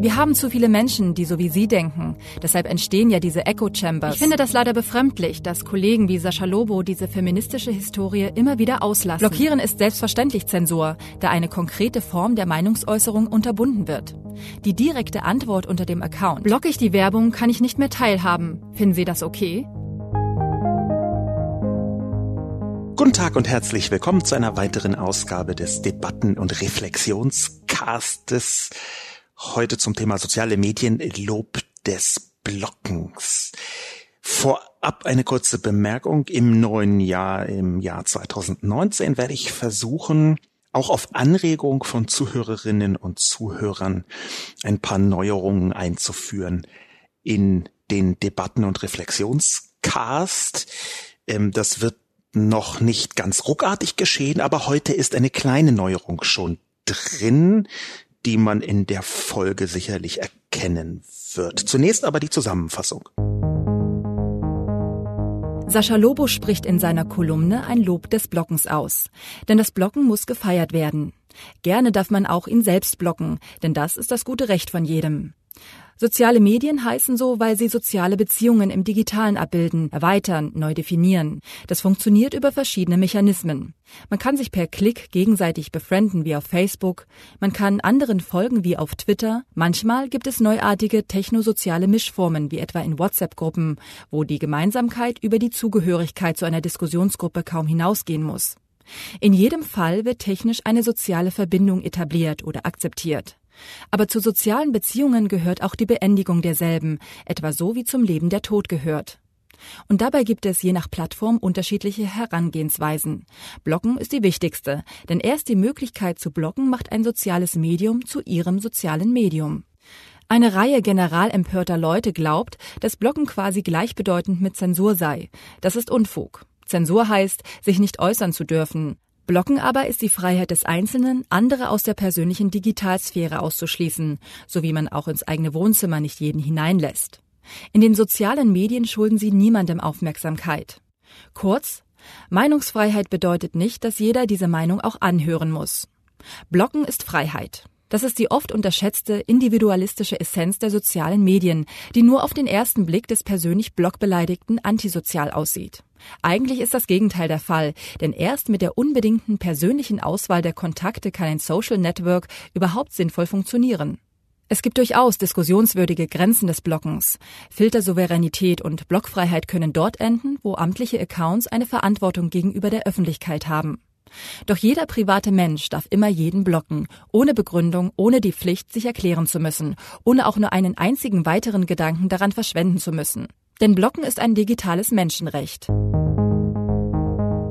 Wir haben zu viele Menschen, die so wie Sie denken. Deshalb entstehen ja diese Echo Chambers. Ich finde das leider befremdlich, dass Kollegen wie Sascha Lobo diese feministische Historie immer wieder auslassen. Blockieren ist selbstverständlich Zensur, da eine konkrete Form der Meinungsäußerung unterbunden wird. Die direkte Antwort unter dem Account. Blocke ich die Werbung, kann ich nicht mehr teilhaben. Finden Sie das okay? Guten Tag und herzlich willkommen zu einer weiteren Ausgabe des Debatten- und Reflexionscastes Heute zum Thema soziale Medien, Lob des Blockens. Vorab eine kurze Bemerkung. Im neuen Jahr, im Jahr 2019, werde ich versuchen, auch auf Anregung von Zuhörerinnen und Zuhörern ein paar Neuerungen einzuführen in den Debatten- und Reflexionscast. Ähm, das wird noch nicht ganz ruckartig geschehen, aber heute ist eine kleine Neuerung schon drin, die man in der Folge sicherlich erkennen wird. Zunächst aber die Zusammenfassung. Sascha Lobo spricht in seiner Kolumne ein Lob des Blockens aus. Denn das Blocken muss gefeiert werden. Gerne darf man auch ihn selbst blocken, denn das ist das gute Recht von jedem. Soziale Medien heißen so, weil sie soziale Beziehungen im Digitalen abbilden, erweitern, neu definieren. Das funktioniert über verschiedene Mechanismen. Man kann sich per Klick gegenseitig befrienden wie auf Facebook, man kann anderen folgen wie auf Twitter, manchmal gibt es neuartige technosoziale Mischformen wie etwa in WhatsApp-Gruppen, wo die Gemeinsamkeit über die Zugehörigkeit zu einer Diskussionsgruppe kaum hinausgehen muss. In jedem Fall wird technisch eine soziale Verbindung etabliert oder akzeptiert. Aber zu sozialen Beziehungen gehört auch die Beendigung derselben, etwa so wie zum Leben der Tod gehört. Und dabei gibt es je nach Plattform unterschiedliche Herangehensweisen. Blocken ist die wichtigste, denn erst die Möglichkeit zu blocken macht ein soziales Medium zu ihrem sozialen Medium. Eine Reihe general empörter Leute glaubt, dass Blocken quasi gleichbedeutend mit Zensur sei. Das ist Unfug. Zensur heißt, sich nicht äußern zu dürfen. Blocken aber ist die Freiheit des Einzelnen, andere aus der persönlichen Digitalsphäre auszuschließen, so wie man auch ins eigene Wohnzimmer nicht jeden hineinlässt. In den sozialen Medien schulden sie niemandem Aufmerksamkeit. Kurz, Meinungsfreiheit bedeutet nicht, dass jeder diese Meinung auch anhören muss. Blocken ist Freiheit. Das ist die oft unterschätzte individualistische Essenz der sozialen Medien, die nur auf den ersten Blick des persönlich Blockbeleidigten antisozial aussieht. Eigentlich ist das Gegenteil der Fall, denn erst mit der unbedingten persönlichen Auswahl der Kontakte kann ein Social Network überhaupt sinnvoll funktionieren. Es gibt durchaus diskussionswürdige Grenzen des Blockens. Filtersouveränität und Blockfreiheit können dort enden, wo amtliche Accounts eine Verantwortung gegenüber der Öffentlichkeit haben. Doch jeder private Mensch darf immer jeden blocken, ohne Begründung, ohne die Pflicht, sich erklären zu müssen, ohne auch nur einen einzigen weiteren Gedanken daran verschwenden zu müssen. Denn Blocken ist ein digitales Menschenrecht.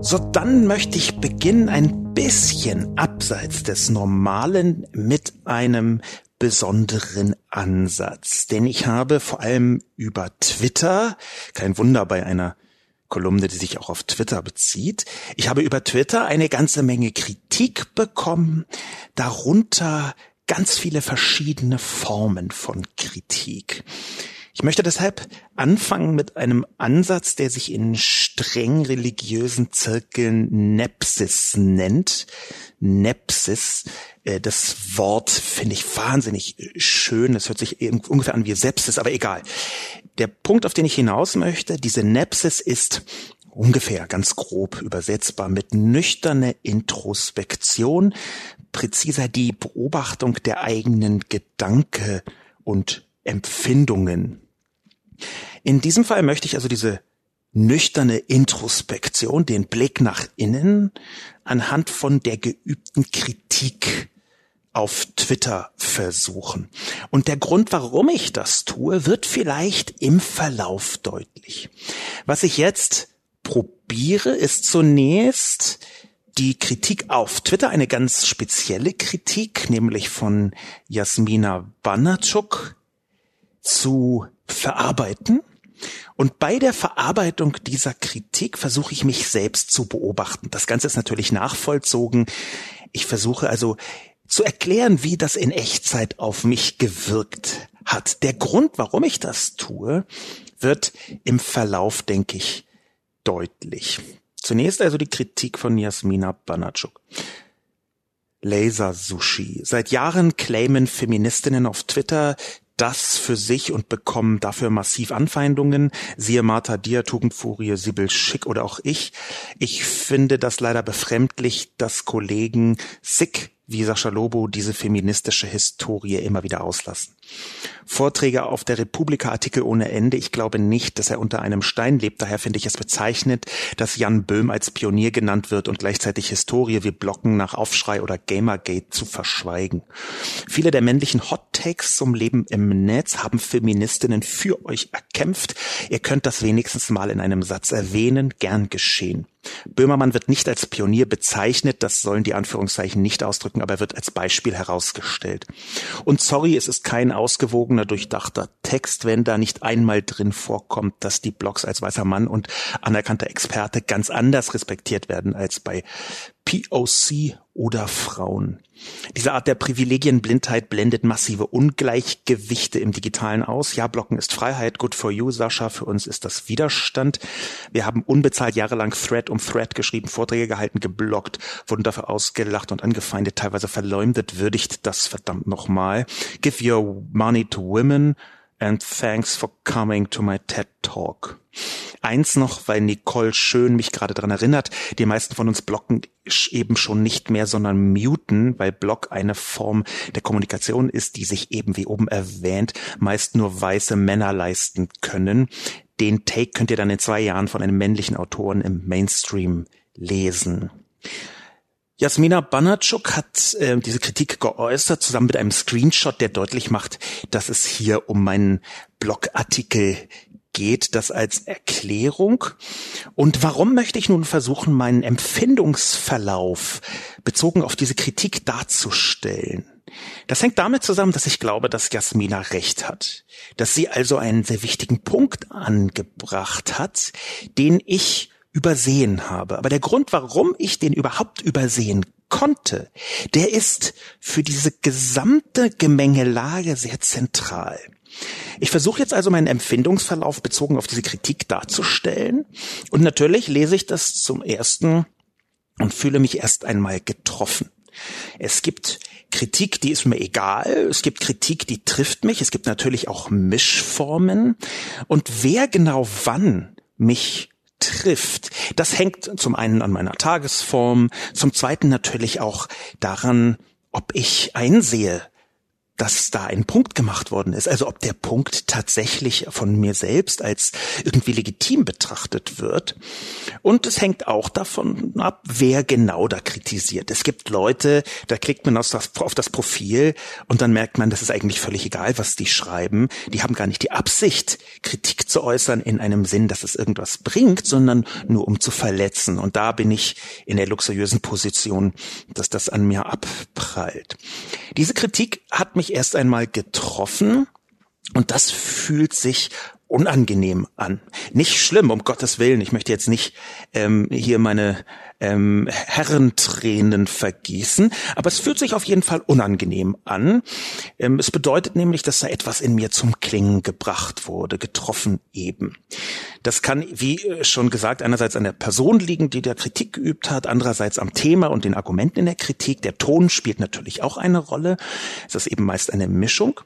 So, dann möchte ich beginnen ein bisschen abseits des Normalen mit einem besonderen Ansatz. Denn ich habe vor allem über Twitter, kein Wunder bei einer Kolumne, die sich auch auf Twitter bezieht. Ich habe über Twitter eine ganze Menge Kritik bekommen, darunter ganz viele verschiedene Formen von Kritik. Ich möchte deshalb anfangen mit einem Ansatz, der sich in streng religiösen Zirkeln Nepsis nennt. Nepsis, äh, das Wort finde ich wahnsinnig schön. Das hört sich ungefähr an wie Sepsis, aber egal der Punkt, auf den ich hinaus möchte, diese Nepsis ist ungefähr ganz grob übersetzbar mit nüchterne Introspektion, präziser die Beobachtung der eigenen Gedanke und Empfindungen. In diesem Fall möchte ich also diese nüchterne Introspektion, den Blick nach innen, anhand von der geübten Kritik auf Twitter versuchen. Und der Grund, warum ich das tue, wird vielleicht im Verlauf deutlich. Was ich jetzt probiere, ist zunächst die Kritik auf Twitter, eine ganz spezielle Kritik, nämlich von Jasmina Banatschuk, zu verarbeiten. Und bei der Verarbeitung dieser Kritik versuche ich mich selbst zu beobachten. Das Ganze ist natürlich nachvollzogen Ich versuche also zu erklären, wie das in Echtzeit auf mich gewirkt hat. Der Grund, warum ich das tue, wird im Verlauf, denke ich, deutlich. Zunächst also die Kritik von Jasmina Banatschuk. Laser Sushi. Seit Jahren claimen Feministinnen auf Twitter, das für sich und bekommen dafür massiv Anfeindungen. Siehe Martha Dier, Tugendfurie, Sibyl Schick oder auch ich. Ich finde das leider befremdlich, dass Kollegen Sick wie Sascha Lobo diese feministische Historie immer wieder auslassen. Vorträge auf der Republika Artikel ohne Ende. Ich glaube nicht, dass er unter einem Stein lebt. Daher finde ich es bezeichnet, dass Jan Böhm als Pionier genannt wird und gleichzeitig Historie wie Blocken nach Aufschrei oder Gamergate zu verschweigen. Viele der männlichen Hot Takes zum Leben im Netz haben Feministinnen für euch erkämpft. Ihr könnt das wenigstens mal in einem Satz erwähnen. Gern geschehen. Böhmermann wird nicht als Pionier bezeichnet, das sollen die Anführungszeichen nicht ausdrücken, aber er wird als Beispiel herausgestellt. Und sorry, es ist kein ausgewogener, durchdachter Text, wenn da nicht einmal drin vorkommt, dass die Blogs als weißer Mann und anerkannter Experte ganz anders respektiert werden als bei POC oder Frauen. Diese Art der Privilegienblindheit blendet massive Ungleichgewichte im Digitalen aus. Ja, Blocken ist Freiheit, good for you, Sascha. Für uns ist das Widerstand. Wir haben unbezahlt jahrelang Thread um Thread geschrieben, Vorträge gehalten, geblockt, wurden dafür ausgelacht und angefeindet, teilweise verleumdet, würdigt das verdammt nochmal. Give your money to women and thanks for coming to my TED Talk. Eins noch, weil Nicole Schön mich gerade dran erinnert, die meisten von uns blocken eben schon nicht mehr, sondern muten, weil Block eine Form der Kommunikation ist, die sich eben wie oben erwähnt, meist nur weiße Männer leisten können. Den Take könnt ihr dann in zwei Jahren von einem männlichen Autoren im Mainstream lesen. Jasmina Banatschuk hat äh, diese Kritik geäußert, zusammen mit einem Screenshot, der deutlich macht, dass es hier um meinen Blogartikel geht, das als Erklärung. Und warum möchte ich nun versuchen, meinen Empfindungsverlauf bezogen auf diese Kritik darzustellen? Das hängt damit zusammen, dass ich glaube, dass Jasmina recht hat, dass sie also einen sehr wichtigen Punkt angebracht hat, den ich übersehen habe. Aber der Grund, warum ich den überhaupt übersehen konnte, der ist für diese gesamte Gemengelage sehr zentral. Ich versuche jetzt also meinen Empfindungsverlauf bezogen auf diese Kritik darzustellen. Und natürlich lese ich das zum ersten und fühle mich erst einmal getroffen. Es gibt Kritik, die ist mir egal. Es gibt Kritik, die trifft mich. Es gibt natürlich auch Mischformen. Und wer genau wann mich trifft. Das hängt zum einen an meiner Tagesform, zum zweiten natürlich auch daran, ob ich einsehe, dass da ein Punkt gemacht worden ist. Also ob der Punkt tatsächlich von mir selbst als irgendwie legitim betrachtet wird. Und es hängt auch davon ab, wer genau da kritisiert. Es gibt Leute, da klickt man auf das, auf das Profil und dann merkt man, das ist eigentlich völlig egal, was die schreiben. Die haben gar nicht die Absicht, Kritik zu äußern in einem Sinn, dass es irgendwas bringt, sondern nur um zu verletzen. Und da bin ich in der luxuriösen Position, dass das an mir abprallt. Diese Kritik hat mich mich erst einmal getroffen und das fühlt sich unangenehm an. Nicht schlimm, um Gottes Willen. Ich möchte jetzt nicht ähm, hier meine ähm, Herrentränen vergießen, aber es fühlt sich auf jeden Fall unangenehm an. Ähm, es bedeutet nämlich, dass da etwas in mir zum Klingen gebracht wurde, getroffen eben. Das kann, wie schon gesagt, einerseits an der Person liegen, die der Kritik geübt hat, andererseits am Thema und den Argumenten in der Kritik. Der Ton spielt natürlich auch eine Rolle. Es ist eben meist eine Mischung.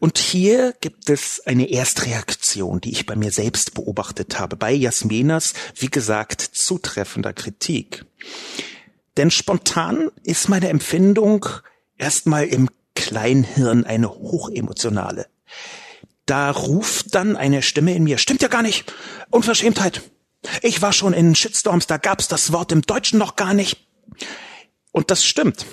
Und hier gibt es eine Erstreaktion, die ich bei mir selbst beobachtet habe, bei Jasminas, wie gesagt, zutreffender Kritik. Denn spontan ist meine Empfindung erstmal im Kleinhirn eine hochemotionale. Da ruft dann eine Stimme in mir, stimmt ja gar nicht, Unverschämtheit. Ich war schon in Shitstorms, da gab's das Wort im Deutschen noch gar nicht. Und das stimmt.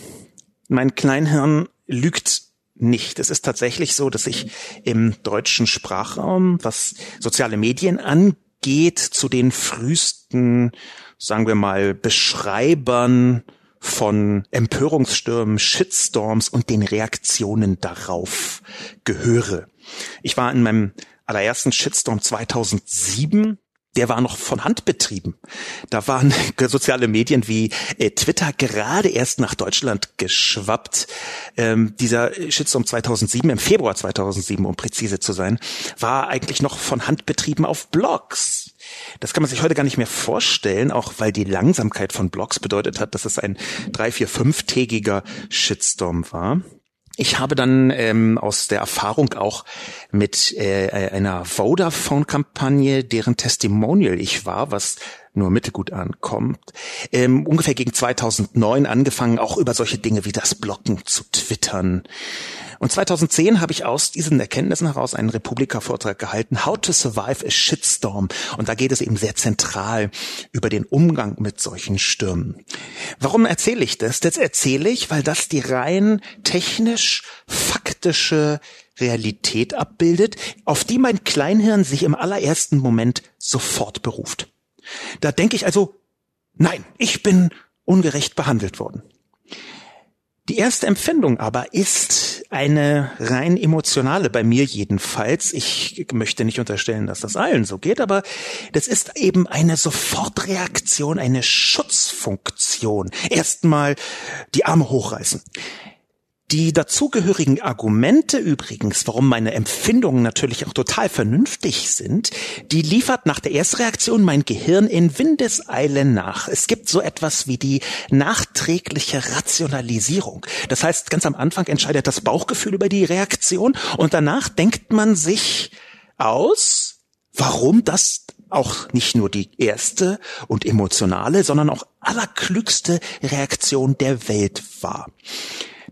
Mein Kleinhirn lügt nicht. Es ist tatsächlich so, dass ich im deutschen Sprachraum, was soziale Medien angeht, zu den frühesten sagen wir mal, Beschreibern von Empörungsstürmen, Shitstorms und den Reaktionen darauf gehöre. Ich war in meinem allerersten Shitstorm 2007 der war noch von Hand betrieben. Da waren soziale Medien wie äh, Twitter gerade erst nach Deutschland geschwappt. Ähm, dieser Shitstorm 2007, im Februar 2007, um präzise zu sein, war eigentlich noch von Hand betrieben auf Blogs. Das kann man sich heute gar nicht mehr vorstellen, auch weil die Langsamkeit von Blogs bedeutet hat, dass es ein drei, vier, fünftägiger Shitstorm war. Ich habe dann ähm, aus der Erfahrung auch mit äh, einer Vodafone-Kampagne, deren Testimonial ich war, was nur mittelgut ankommt, ähm, ungefähr gegen 2009 angefangen, auch über solche Dinge wie das Blocken zu twittern. Und 2010 habe ich aus diesen Erkenntnissen heraus einen Republika-Vortrag gehalten, How to Survive a Shitstorm. Und da geht es eben sehr zentral über den Umgang mit solchen Stürmen. Warum erzähle ich das? Das erzähle ich, weil das die rein technisch faktische Realität abbildet, auf die mein Kleinhirn sich im allerersten Moment sofort beruft. Da denke ich also, nein, ich bin ungerecht behandelt worden. Die erste Empfindung aber ist eine rein emotionale, bei mir jedenfalls. Ich möchte nicht unterstellen, dass das allen so geht, aber das ist eben eine Sofortreaktion, eine Schutzfunktion. Erstmal die Arme hochreißen. Die dazugehörigen Argumente übrigens, warum meine Empfindungen natürlich auch total vernünftig sind, die liefert nach der Erstreaktion mein Gehirn in Windeseile nach. Es gibt so etwas wie die nachträgliche Rationalisierung. Das heißt, ganz am Anfang entscheidet das Bauchgefühl über die Reaktion und danach denkt man sich aus, warum das auch nicht nur die erste und emotionale, sondern auch allerklügste Reaktion der Welt war.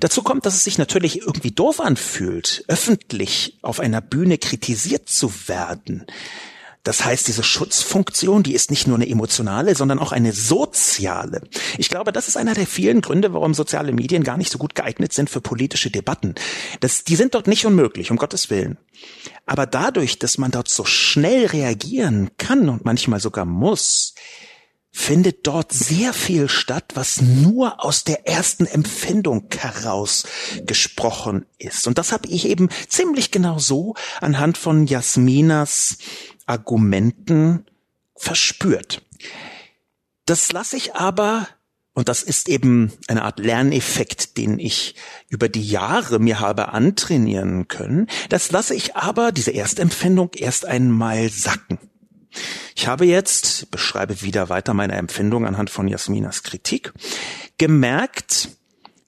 Dazu kommt, dass es sich natürlich irgendwie doof anfühlt, öffentlich auf einer Bühne kritisiert zu werden. Das heißt, diese Schutzfunktion, die ist nicht nur eine emotionale, sondern auch eine soziale. Ich glaube, das ist einer der vielen Gründe, warum soziale Medien gar nicht so gut geeignet sind für politische Debatten. Das, die sind dort nicht unmöglich, um Gottes Willen. Aber dadurch, dass man dort so schnell reagieren kann und manchmal sogar muss, findet dort sehr viel statt, was nur aus der ersten Empfindung heraus gesprochen ist. Und das habe ich eben ziemlich genau so anhand von Jasminas Argumenten verspürt. Das lasse ich aber und das ist eben eine Art Lerneffekt, den ich über die Jahre mir habe antrainieren können. Das lasse ich aber, diese Erstempfindung, erst einmal sacken. Ich habe jetzt, beschreibe wieder weiter meine Empfindung anhand von Jasminas Kritik, gemerkt,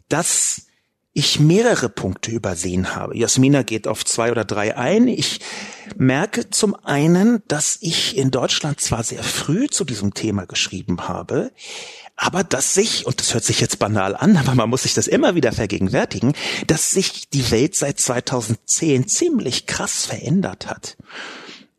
dass ich mehrere Punkte übersehen habe. Jasmina geht auf zwei oder drei ein. Ich merke zum einen, dass ich in Deutschland zwar sehr früh zu diesem Thema geschrieben habe, aber dass sich, und das hört sich jetzt banal an, aber man muss sich das immer wieder vergegenwärtigen, dass sich die Welt seit 2010 ziemlich krass verändert hat.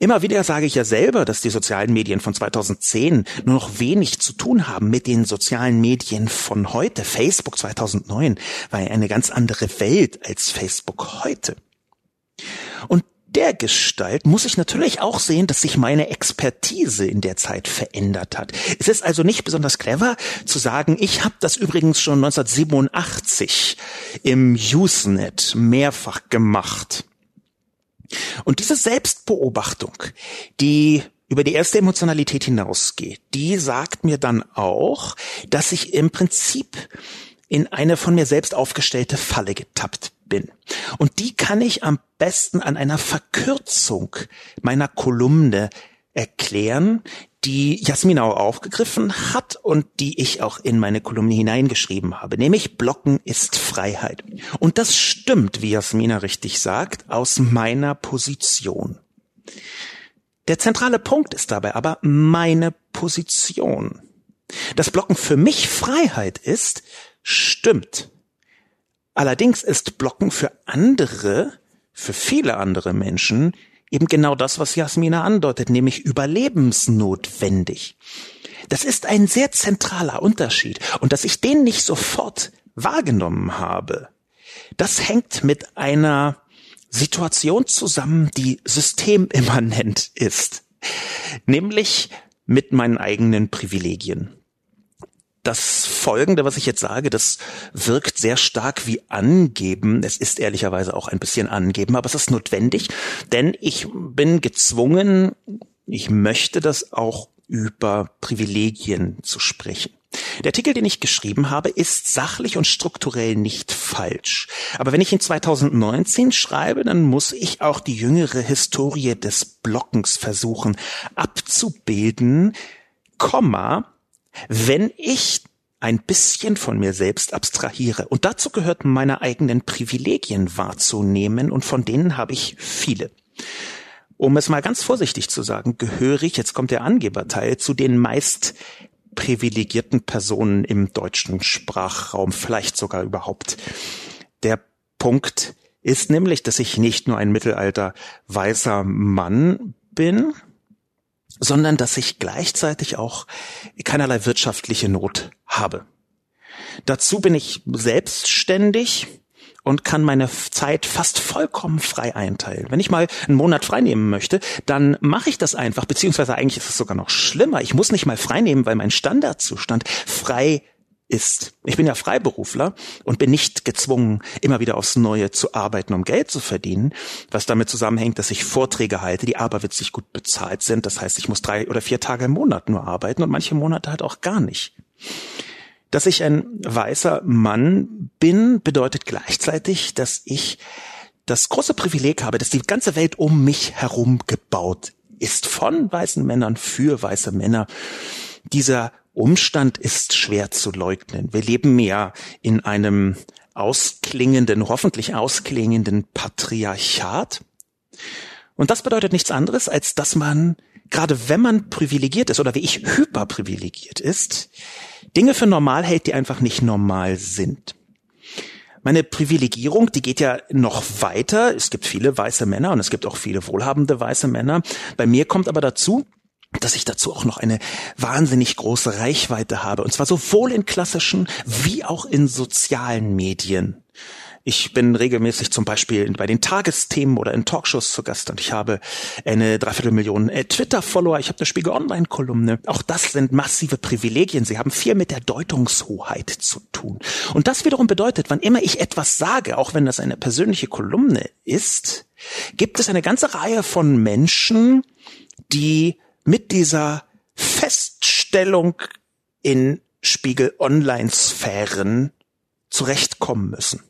Immer wieder sage ich ja selber, dass die sozialen Medien von 2010 nur noch wenig zu tun haben mit den sozialen Medien von heute. Facebook 2009 war ja eine ganz andere Welt als Facebook heute. Und der Gestalt muss ich natürlich auch sehen, dass sich meine Expertise in der Zeit verändert hat. Es ist also nicht besonders clever zu sagen, ich habe das übrigens schon 1987 im Usenet mehrfach gemacht. Und diese Selbstbeobachtung, die über die erste Emotionalität hinausgeht, die sagt mir dann auch, dass ich im Prinzip in eine von mir selbst aufgestellte Falle getappt bin. Und die kann ich am besten an einer Verkürzung meiner Kolumne erklären, die Jasmin auch aufgegriffen hat und die ich auch in meine Kolumne hineingeschrieben habe, nämlich Blocken ist Freiheit. Und das stimmt, wie Jasmina richtig sagt, aus meiner Position. Der zentrale Punkt ist dabei aber meine Position. Dass Blocken für mich Freiheit ist, stimmt. Allerdings ist Blocken für andere, für viele andere Menschen eben genau das, was Jasmina andeutet, nämlich überlebensnotwendig. Das ist ein sehr zentraler Unterschied. Und dass ich den nicht sofort wahrgenommen habe, das hängt mit einer Situation zusammen, die systemimmanent ist. Nämlich mit meinen eigenen Privilegien das Folgende, was ich jetzt sage, das wirkt sehr stark wie angeben. Es ist ehrlicherweise auch ein bisschen angeben, aber es ist notwendig, denn ich bin gezwungen, ich möchte das auch über Privilegien zu sprechen. Der Artikel, den ich geschrieben habe, ist sachlich und strukturell nicht falsch. Aber wenn ich in 2019 schreibe, dann muss ich auch die jüngere Historie des Blockens versuchen abzubilden, Komma, wenn ich ein bisschen von mir selbst abstrahiere. Und dazu gehört meine eigenen Privilegien wahrzunehmen und von denen habe ich viele. Um es mal ganz vorsichtig zu sagen, gehöre ich, jetzt kommt der Angeberteil, zu den meist privilegierten Personen im deutschen Sprachraum, vielleicht sogar überhaupt. Der Punkt ist nämlich, dass ich nicht nur ein mittelalter weißer Mann bin, sondern dass ich gleichzeitig auch keinerlei wirtschaftliche Not habe. Dazu bin ich selbstständig und kann meine Zeit fast vollkommen frei einteilen. Wenn ich mal einen Monat freinehmen möchte, dann mache ich das einfach, beziehungsweise eigentlich ist es sogar noch schlimmer. Ich muss nicht mal freinehmen, weil mein Standardzustand frei ist. Ich bin ja Freiberufler und bin nicht gezwungen, immer wieder aufs Neue zu arbeiten, um Geld zu verdienen, was damit zusammenhängt, dass ich Vorträge halte, die aberwitzig gut bezahlt sind. Das heißt, ich muss drei oder vier Tage im Monat nur arbeiten und manche Monate halt auch gar nicht. Dass ich ein weißer Mann bin, bedeutet gleichzeitig, dass ich das große Privileg habe, dass die ganze Welt um mich herum gebaut ist von weißen Männern für weiße Männer. Dieser Umstand ist schwer zu leugnen. Wir leben mehr in einem ausklingenden, hoffentlich ausklingenden Patriarchat. Und das bedeutet nichts anderes, als dass man, gerade wenn man privilegiert ist oder wie ich hyperprivilegiert ist, Dinge für normal hält, die einfach nicht normal sind. Meine Privilegierung, die geht ja noch weiter. Es gibt viele weiße Männer und es gibt auch viele wohlhabende weiße Männer. Bei mir kommt aber dazu, dass ich dazu auch noch eine wahnsinnig große Reichweite habe. Und zwar sowohl in klassischen wie auch in sozialen Medien. Ich bin regelmäßig zum Beispiel bei den Tagesthemen oder in Talkshows zu Gast und ich habe eine Dreiviertelmillion äh, Twitter-Follower. Ich habe eine Spiegel Online-Kolumne. Auch das sind massive Privilegien. Sie haben viel mit der Deutungshoheit zu tun. Und das wiederum bedeutet, wann immer ich etwas sage, auch wenn das eine persönliche Kolumne ist, gibt es eine ganze Reihe von Menschen, die mit dieser Feststellung in Spiegel Online-Sphären zurechtkommen müssen.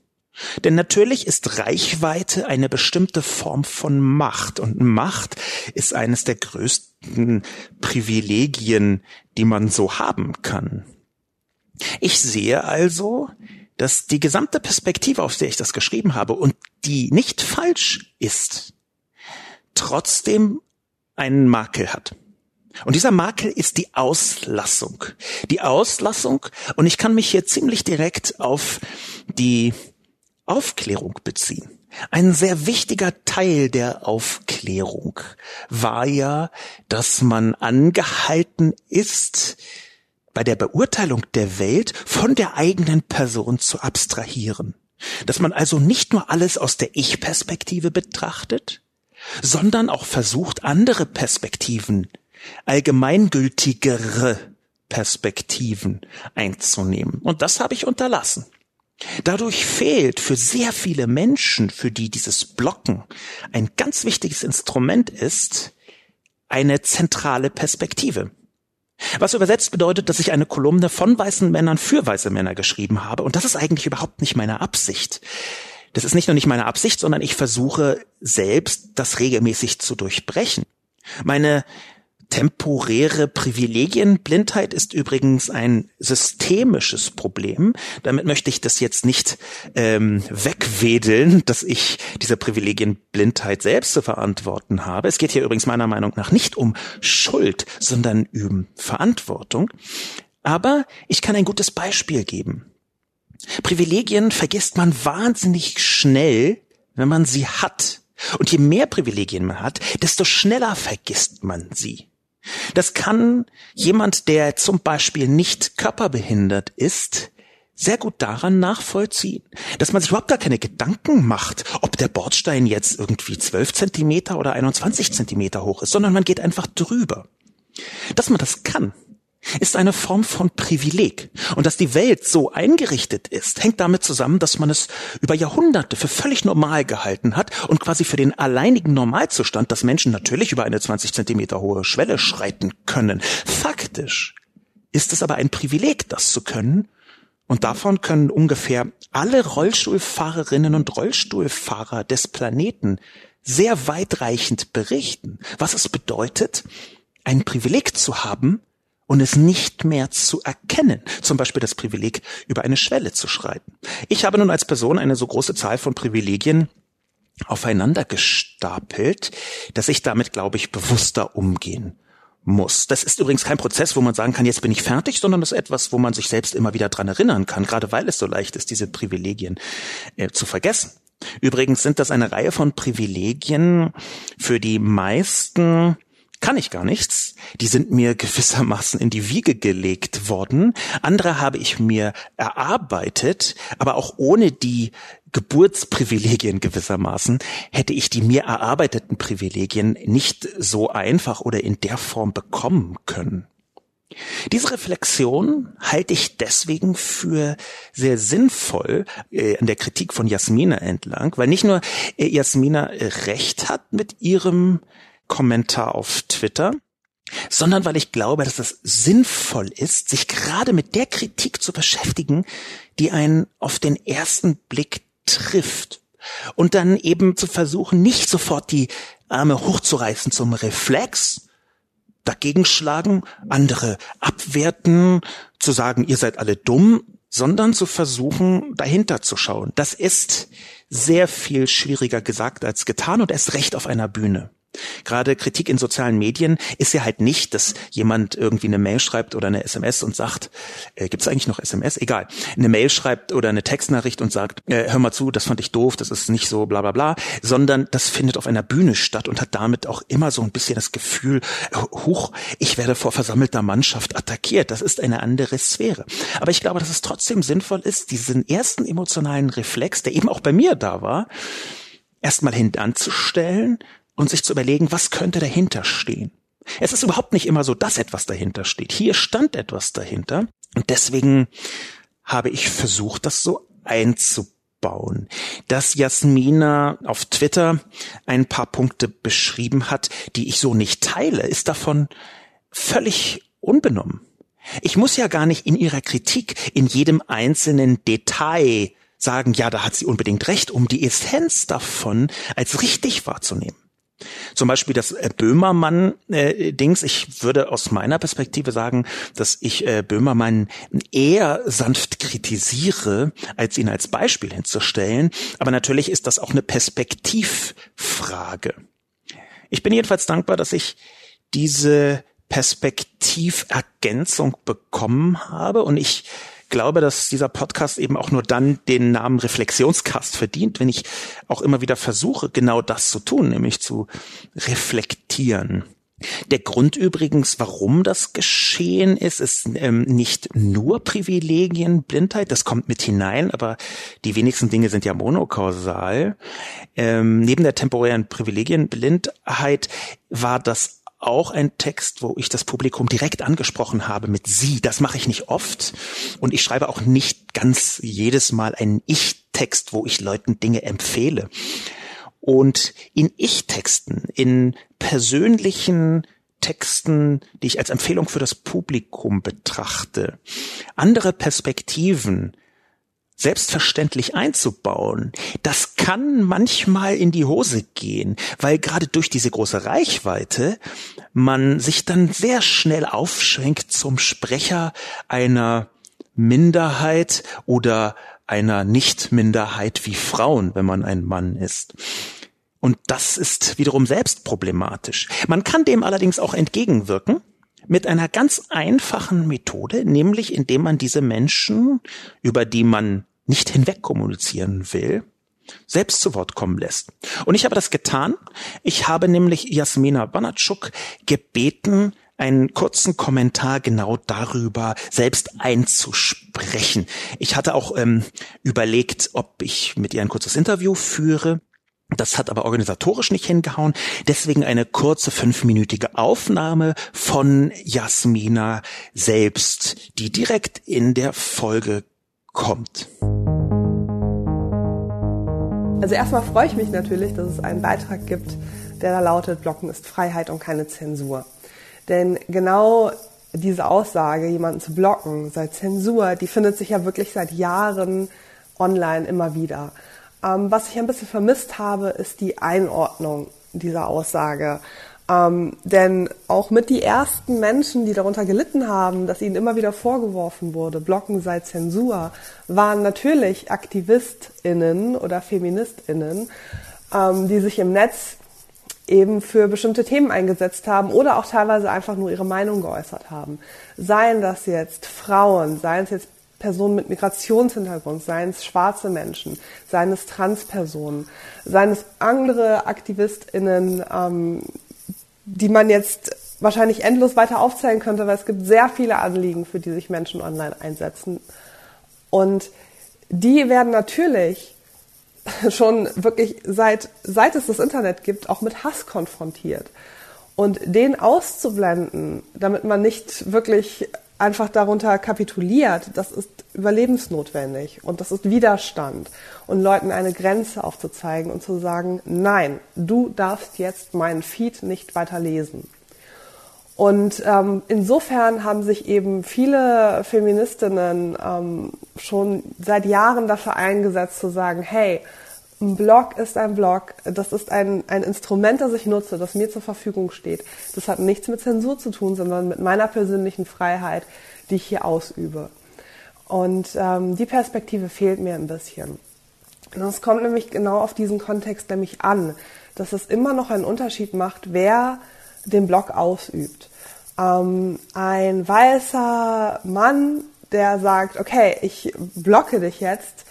Denn natürlich ist Reichweite eine bestimmte Form von Macht und Macht ist eines der größten Privilegien, die man so haben kann. Ich sehe also, dass die gesamte Perspektive, auf der ich das geschrieben habe und die nicht falsch ist, trotzdem einen Makel hat. Und dieser Makel ist die Auslassung. Die Auslassung, und ich kann mich hier ziemlich direkt auf die Aufklärung beziehen. Ein sehr wichtiger Teil der Aufklärung war ja, dass man angehalten ist, bei der Beurteilung der Welt von der eigenen Person zu abstrahieren. Dass man also nicht nur alles aus der Ich-Perspektive betrachtet, sondern auch versucht, andere Perspektiven allgemeingültigere Perspektiven einzunehmen. Und das habe ich unterlassen. Dadurch fehlt für sehr viele Menschen, für die dieses Blocken ein ganz wichtiges Instrument ist, eine zentrale Perspektive. Was übersetzt bedeutet, dass ich eine Kolumne von weißen Männern für weiße Männer geschrieben habe. Und das ist eigentlich überhaupt nicht meine Absicht. Das ist nicht nur nicht meine Absicht, sondern ich versuche selbst, das regelmäßig zu durchbrechen. Meine Temporäre Privilegienblindheit ist übrigens ein systemisches Problem. Damit möchte ich das jetzt nicht ähm, wegwedeln, dass ich diese Privilegienblindheit selbst zu verantworten habe. Es geht hier übrigens meiner Meinung nach nicht um Schuld, sondern um Verantwortung. Aber ich kann ein gutes Beispiel geben. Privilegien vergisst man wahnsinnig schnell, wenn man sie hat. Und je mehr Privilegien man hat, desto schneller vergisst man sie. Das kann jemand, der zum Beispiel nicht körperbehindert ist, sehr gut daran nachvollziehen, dass man sich überhaupt gar keine Gedanken macht, ob der Bordstein jetzt irgendwie 12 Zentimeter oder 21 Zentimeter hoch ist, sondern man geht einfach drüber. Dass man das kann, ist eine Form von Privileg. Und dass die Welt so eingerichtet ist, hängt damit zusammen, dass man es über Jahrhunderte für völlig normal gehalten hat und quasi für den alleinigen Normalzustand, dass Menschen natürlich über eine 20 Zentimeter hohe Schwelle schreiten können. Faktisch ist es aber ein Privileg, das zu können. Und davon können ungefähr alle Rollstuhlfahrerinnen und Rollstuhlfahrer des Planeten sehr weitreichend berichten, was es bedeutet, ein Privileg zu haben, und es nicht mehr zu erkennen. Zum Beispiel das Privileg, über eine Schwelle zu schreiten. Ich habe nun als Person eine so große Zahl von Privilegien aufeinander gestapelt, dass ich damit, glaube ich, bewusster umgehen muss. Das ist übrigens kein Prozess, wo man sagen kann, jetzt bin ich fertig, sondern das ist etwas, wo man sich selbst immer wieder dran erinnern kann, gerade weil es so leicht ist, diese Privilegien äh, zu vergessen. Übrigens sind das eine Reihe von Privilegien, für die meisten kann ich gar nichts. Die sind mir gewissermaßen in die Wiege gelegt worden. Andere habe ich mir erarbeitet, aber auch ohne die Geburtsprivilegien gewissermaßen hätte ich die mir erarbeiteten Privilegien nicht so einfach oder in der Form bekommen können. Diese Reflexion halte ich deswegen für sehr sinnvoll äh, an der Kritik von Jasmina entlang, weil nicht nur äh, Jasmina recht hat mit ihrem Kommentar auf Twitter, sondern weil ich glaube, dass es sinnvoll ist, sich gerade mit der Kritik zu beschäftigen, die einen auf den ersten Blick trifft. Und dann eben zu versuchen, nicht sofort die Arme hochzureißen zum Reflex, dagegen schlagen, andere abwerten, zu sagen, ihr seid alle dumm, sondern zu versuchen, dahinter zu schauen. Das ist sehr viel schwieriger gesagt als getan und erst recht auf einer Bühne. Gerade Kritik in sozialen Medien ist ja halt nicht, dass jemand irgendwie eine Mail schreibt oder eine SMS und sagt, äh, gibt es eigentlich noch SMS? Egal. Eine Mail schreibt oder eine Textnachricht und sagt, äh, hör mal zu, das fand ich doof, das ist nicht so bla bla bla, sondern das findet auf einer Bühne statt und hat damit auch immer so ein bisschen das Gefühl, huch, ich werde vor versammelter Mannschaft attackiert. Das ist eine andere Sphäre. Aber ich glaube, dass es trotzdem sinnvoll ist, diesen ersten emotionalen Reflex, der eben auch bei mir da war, erstmal hintanzustellen und sich zu überlegen, was könnte dahinter stehen. Es ist überhaupt nicht immer so, dass etwas dahinter steht. Hier stand etwas dahinter und deswegen habe ich versucht, das so einzubauen. Dass Jasmina auf Twitter ein paar Punkte beschrieben hat, die ich so nicht teile, ist davon völlig unbenommen. Ich muss ja gar nicht in ihrer Kritik in jedem einzelnen Detail sagen, ja, da hat sie unbedingt recht, um die Essenz davon als richtig wahrzunehmen. Zum Beispiel das äh, Böhmermann-Dings. Äh, ich würde aus meiner Perspektive sagen, dass ich äh, Böhmermann eher sanft kritisiere, als ihn als Beispiel hinzustellen. Aber natürlich ist das auch eine Perspektivfrage. Ich bin jedenfalls dankbar, dass ich diese Perspektivergänzung bekommen habe und ich glaube, dass dieser Podcast eben auch nur dann den Namen Reflexionscast verdient, wenn ich auch immer wieder versuche, genau das zu tun, nämlich zu reflektieren. Der Grund übrigens, warum das geschehen ist, ist ähm, nicht nur Privilegienblindheit, das kommt mit hinein, aber die wenigsten Dinge sind ja monokausal. Ähm, neben der temporären Privilegienblindheit war das auch ein Text, wo ich das Publikum direkt angesprochen habe mit Sie. Das mache ich nicht oft. Und ich schreibe auch nicht ganz jedes Mal einen Ich-Text, wo ich Leuten Dinge empfehle. Und in Ich-Texten, in persönlichen Texten, die ich als Empfehlung für das Publikum betrachte, andere Perspektiven selbstverständlich einzubauen, das kann manchmal in die Hose gehen, weil gerade durch diese große Reichweite man sich dann sehr schnell aufschränkt zum Sprecher einer Minderheit oder einer Nicht-Minderheit wie Frauen, wenn man ein Mann ist. Und das ist wiederum selbst problematisch. Man kann dem allerdings auch entgegenwirken mit einer ganz einfachen Methode, nämlich indem man diese Menschen, über die man nicht hinweg kommunizieren will, selbst zu Wort kommen lässt. Und ich habe das getan. Ich habe nämlich Jasmina Banatschuk gebeten, einen kurzen Kommentar genau darüber selbst einzusprechen. Ich hatte auch ähm, überlegt, ob ich mit ihr ein kurzes Interview führe. Das hat aber organisatorisch nicht hingehauen. Deswegen eine kurze fünfminütige Aufnahme von Jasmina selbst, die direkt in der Folge kommt. Also erstmal freue ich mich natürlich, dass es einen Beitrag gibt, der da lautet, Blocken ist Freiheit und keine Zensur. Denn genau diese Aussage, jemanden zu blocken, sei Zensur, die findet sich ja wirklich seit Jahren online immer wieder. Ähm, was ich ein bisschen vermisst habe, ist die Einordnung dieser Aussage. Ähm, denn auch mit die ersten Menschen, die darunter gelitten haben, dass ihnen immer wieder vorgeworfen wurde, Blocken sei Zensur, waren natürlich AktivistInnen oder FeministInnen, ähm, die sich im Netz eben für bestimmte Themen eingesetzt haben oder auch teilweise einfach nur ihre Meinung geäußert haben. Seien das jetzt Frauen, seien es jetzt Personen mit Migrationshintergrund, seien es schwarze Menschen, seien es Transpersonen, seien es andere AktivistInnen, ähm, die man jetzt wahrscheinlich endlos weiter aufzählen könnte, weil es gibt sehr viele Anliegen, für die sich Menschen online einsetzen. Und die werden natürlich schon wirklich seit, seit es das Internet gibt, auch mit Hass konfrontiert. Und den auszublenden, damit man nicht wirklich einfach darunter kapituliert, das ist überlebensnotwendig und das ist Widerstand und Leuten eine Grenze aufzuzeigen und zu sagen, nein, du darfst jetzt meinen Feed nicht weiter lesen. Und ähm, insofern haben sich eben viele Feministinnen ähm, schon seit Jahren dafür eingesetzt zu sagen, hey, ein Blog ist ein Blog, das ist ein, ein Instrument, das ich nutze, das mir zur Verfügung steht. Das hat nichts mit Zensur zu tun, sondern mit meiner persönlichen Freiheit, die ich hier ausübe. Und ähm, die Perspektive fehlt mir ein bisschen. Es kommt nämlich genau auf diesen Kontext nämlich an, dass es immer noch einen Unterschied macht, wer den Blog ausübt. Ähm, ein weißer Mann, der sagt, okay, ich blocke dich jetzt,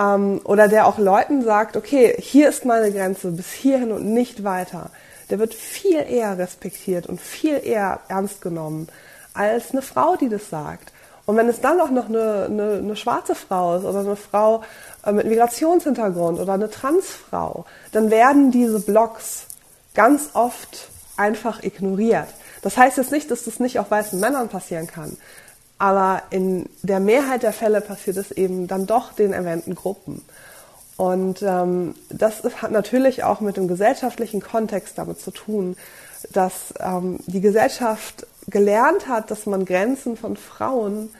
ähm, oder der auch Leuten sagt, okay, hier ist meine Grenze, bis hierhin und nicht weiter, der wird viel eher respektiert und viel eher ernst genommen als eine Frau, die das sagt. Und wenn es dann auch noch eine, eine, eine schwarze Frau ist oder eine Frau äh, mit Migrationshintergrund oder eine Transfrau, dann werden diese Blogs ganz oft einfach ignoriert. Das heißt jetzt nicht, dass das nicht auch weißen Männern passieren kann. Aber in der Mehrheit der Fälle passiert es eben dann doch den erwähnten Gruppen. Und ähm, das hat natürlich auch mit dem gesellschaftlichen Kontext damit zu tun, dass ähm, die Gesellschaft gelernt hat, dass man Grenzen von Frauen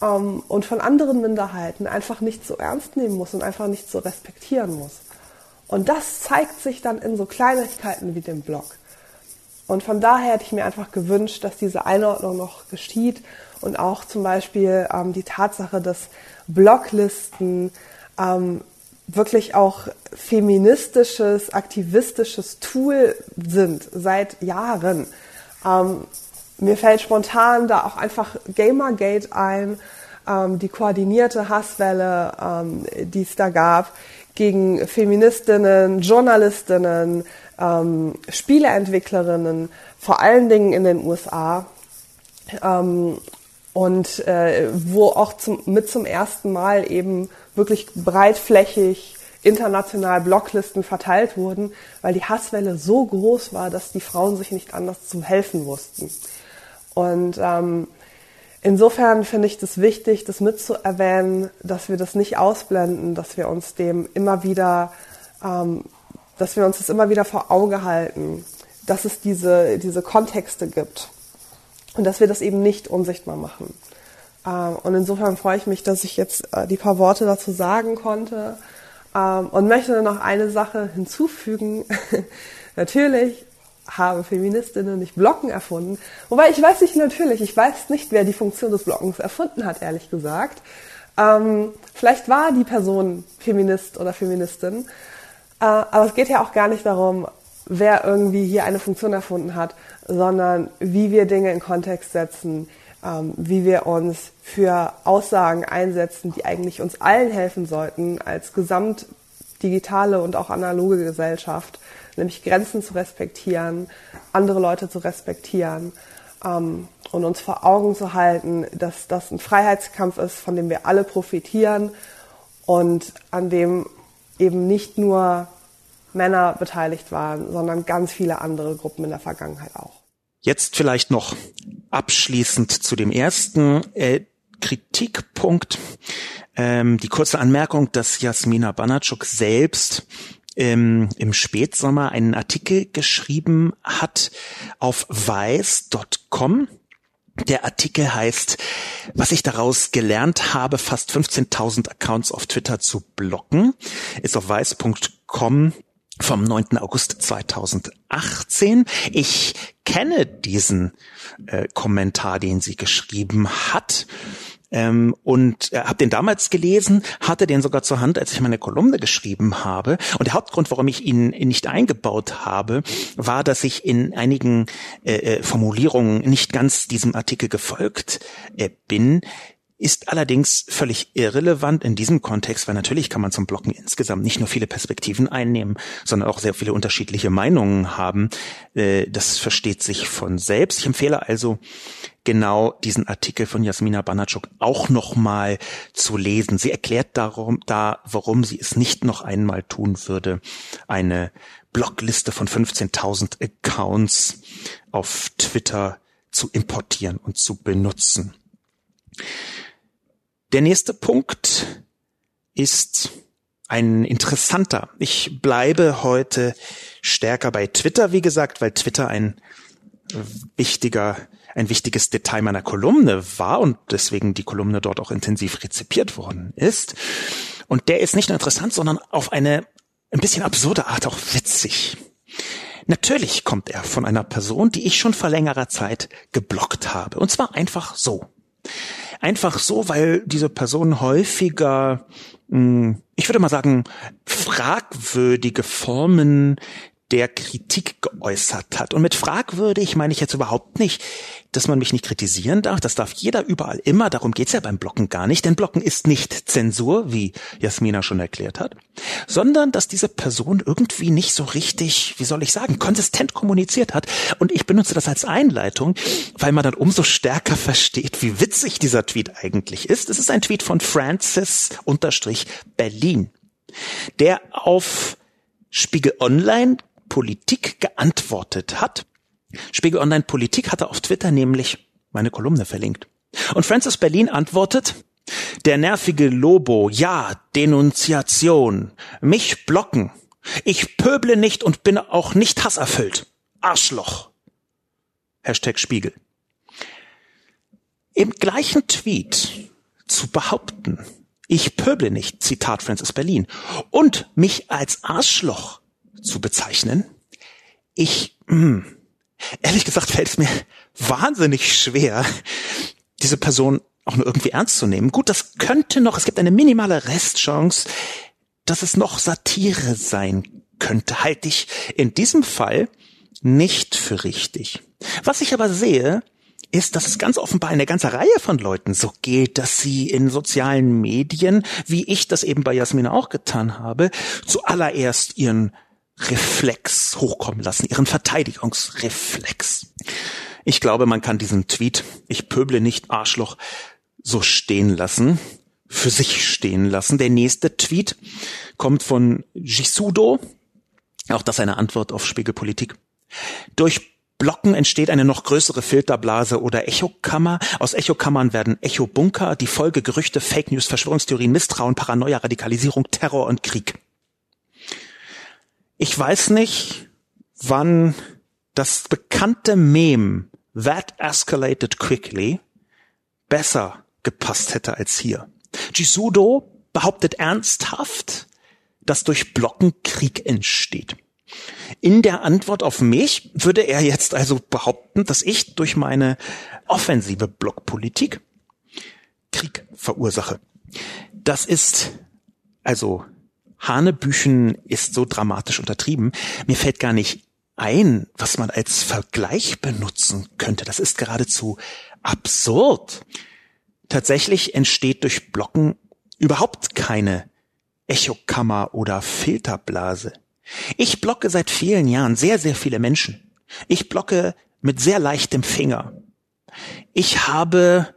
ähm, und von anderen Minderheiten einfach nicht so ernst nehmen muss und einfach nicht so respektieren muss. Und das zeigt sich dann in so Kleinigkeiten wie dem Blog. Und von daher hätte ich mir einfach gewünscht, dass diese Einordnung noch geschieht und auch zum Beispiel ähm, die Tatsache, dass Blocklisten ähm, wirklich auch feministisches, aktivistisches Tool sind seit Jahren. Ähm, mir fällt spontan da auch einfach Gamergate ein, ähm, die koordinierte Hasswelle, ähm, die es da gab gegen Feministinnen, Journalistinnen, ähm, Spieleentwicklerinnen, vor allen Dingen in den USA. Ähm, und äh, wo auch zum, mit zum ersten Mal eben wirklich breitflächig international Blocklisten verteilt wurden, weil die Hasswelle so groß war, dass die Frauen sich nicht anders zu helfen wussten. Und ähm, insofern finde ich das wichtig, das mitzuerwähnen, dass wir das nicht ausblenden, dass wir uns dem immer wieder, ähm, dass wir uns das immer wieder vor Auge halten, dass es diese, diese Kontexte gibt und dass wir das eben nicht unsichtbar machen. Ähm, und insofern freue ich mich, dass ich jetzt äh, die paar Worte dazu sagen konnte ähm, und möchte noch eine Sache hinzufügen. Natürlich haben Feministinnen nicht Blocken erfunden. Wobei ich weiß nicht natürlich, ich weiß nicht, wer die Funktion des Blockens erfunden hat, ehrlich gesagt. Ähm, vielleicht war die Person Feminist oder Feministin. Äh, aber es geht ja auch gar nicht darum, wer irgendwie hier eine Funktion erfunden hat, sondern wie wir Dinge in Kontext setzen, ähm, wie wir uns für Aussagen einsetzen, die eigentlich uns allen helfen sollten als gesamt digitale und auch analoge Gesellschaft, nämlich Grenzen zu respektieren, andere Leute zu respektieren ähm, und uns vor Augen zu halten, dass das ein Freiheitskampf ist, von dem wir alle profitieren und an dem eben nicht nur Männer beteiligt waren, sondern ganz viele andere Gruppen in der Vergangenheit auch. Jetzt vielleicht noch abschließend zu dem ersten äh, Kritikpunkt. Ähm, die kurze Anmerkung, dass Jasmina Banatschuk selbst ähm, im Spätsommer einen Artikel geschrieben hat auf weiß.com. Der Artikel heißt, was ich daraus gelernt habe, fast 15.000 Accounts auf Twitter zu blocken, ist auf weiß.com vom 9. August 2018. Ich kenne diesen äh, Kommentar, den sie geschrieben hat. Ähm, und äh, habe den damals gelesen, hatte den sogar zur Hand, als ich meine Kolumne geschrieben habe. Und der Hauptgrund, warum ich ihn nicht eingebaut habe, war, dass ich in einigen äh, äh Formulierungen nicht ganz diesem Artikel gefolgt äh, bin, ist allerdings völlig irrelevant in diesem Kontext, weil natürlich kann man zum Blocken insgesamt nicht nur viele Perspektiven einnehmen, sondern auch sehr viele unterschiedliche Meinungen haben. Äh, das versteht sich von selbst. Ich empfehle also genau diesen Artikel von Jasmina Banatschuk auch nochmal zu lesen. Sie erklärt darum, da, warum sie es nicht noch einmal tun würde, eine Blockliste von 15.000 Accounts auf Twitter zu importieren und zu benutzen. Der nächste Punkt ist ein interessanter. Ich bleibe heute stärker bei Twitter, wie gesagt, weil Twitter ein wichtiger, ein wichtiges Detail meiner Kolumne war und deswegen die Kolumne dort auch intensiv rezipiert worden ist. Und der ist nicht nur interessant, sondern auf eine ein bisschen absurde Art auch witzig. Natürlich kommt er von einer Person, die ich schon vor längerer Zeit geblockt habe. Und zwar einfach so. Einfach so, weil diese Person häufiger, hm, ich würde mal sagen, fragwürdige Formen der Kritik geäußert hat. Und mit fragwürdig meine ich jetzt überhaupt nicht, dass man mich nicht kritisieren darf. Das darf jeder überall immer. Darum geht's ja beim Blocken gar nicht. Denn Blocken ist nicht Zensur, wie Jasmina schon erklärt hat, sondern dass diese Person irgendwie nicht so richtig, wie soll ich sagen, konsistent kommuniziert hat. Und ich benutze das als Einleitung, weil man dann umso stärker versteht, wie witzig dieser Tweet eigentlich ist. Es ist ein Tweet von Francis Berlin, der auf Spiegel Online Politik geantwortet hat. Spiegel Online Politik hatte auf Twitter nämlich meine Kolumne verlinkt. Und Francis Berlin antwortet, der nervige Lobo, ja, Denunziation, mich blocken. Ich pöble nicht und bin auch nicht hasserfüllt. Arschloch. Hashtag Spiegel. Im gleichen Tweet zu behaupten, ich pöble nicht, Zitat Francis Berlin, und mich als Arschloch zu bezeichnen. Ich, mh, hm, ehrlich gesagt, fällt es mir wahnsinnig schwer, diese Person auch nur irgendwie ernst zu nehmen. Gut, das könnte noch, es gibt eine minimale Restchance, dass es noch Satire sein könnte, halte ich in diesem Fall nicht für richtig. Was ich aber sehe, ist, dass es ganz offenbar eine ganze Reihe von Leuten so geht, dass sie in sozialen Medien, wie ich das eben bei Jasmin auch getan habe, zuallererst ihren Reflex hochkommen lassen, ihren Verteidigungsreflex. Ich glaube, man kann diesen Tweet, ich pöble nicht Arschloch, so stehen lassen, für sich stehen lassen. Der nächste Tweet kommt von Gisudo, auch das eine Antwort auf Spiegelpolitik. Durch Blocken entsteht eine noch größere Filterblase oder Echokammer. Aus Echokammern werden Echobunker, die Folge Gerüchte, Fake News, Verschwörungstheorien, Misstrauen, Paranoia, Radikalisierung, Terror und Krieg. Ich weiß nicht, wann das bekannte Meme That escalated quickly besser gepasst hätte als hier. Jisudo behauptet ernsthaft, dass durch Blocken Krieg entsteht. In der Antwort auf mich würde er jetzt also behaupten, dass ich durch meine offensive Blockpolitik Krieg verursache. Das ist also Hanebüchen ist so dramatisch untertrieben. Mir fällt gar nicht ein, was man als Vergleich benutzen könnte. Das ist geradezu absurd. Tatsächlich entsteht durch Blocken überhaupt keine Echokammer oder Filterblase. Ich blocke seit vielen Jahren sehr, sehr viele Menschen. Ich blocke mit sehr leichtem Finger. Ich habe,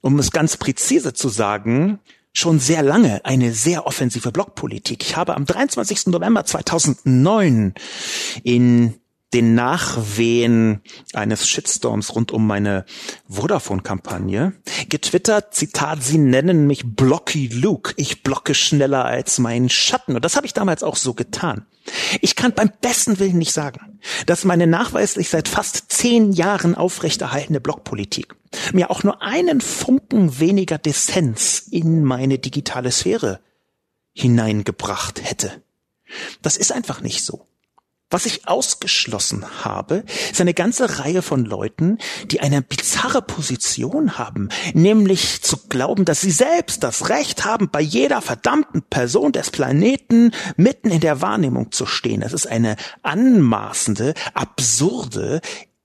um es ganz präzise zu sagen, schon sehr lange eine sehr offensive Blockpolitik. Ich habe am 23. November 2009 in den Nachwehen eines Shitstorms rund um meine Vodafone-Kampagne getwittert, Zitat, Sie nennen mich Blocky Luke. Ich blocke schneller als mein Schatten. Und das habe ich damals auch so getan. Ich kann beim besten Willen nicht sagen, dass meine nachweislich seit fast zehn Jahren aufrechterhaltene Blockpolitik mir auch nur einen Funken weniger Dissens in meine digitale Sphäre hineingebracht hätte. Das ist einfach nicht so. Was ich ausgeschlossen habe, ist eine ganze Reihe von Leuten, die eine bizarre Position haben, nämlich zu glauben, dass sie selbst das Recht haben, bei jeder verdammten Person des Planeten mitten in der Wahrnehmung zu stehen. Es ist eine anmaßende, absurde,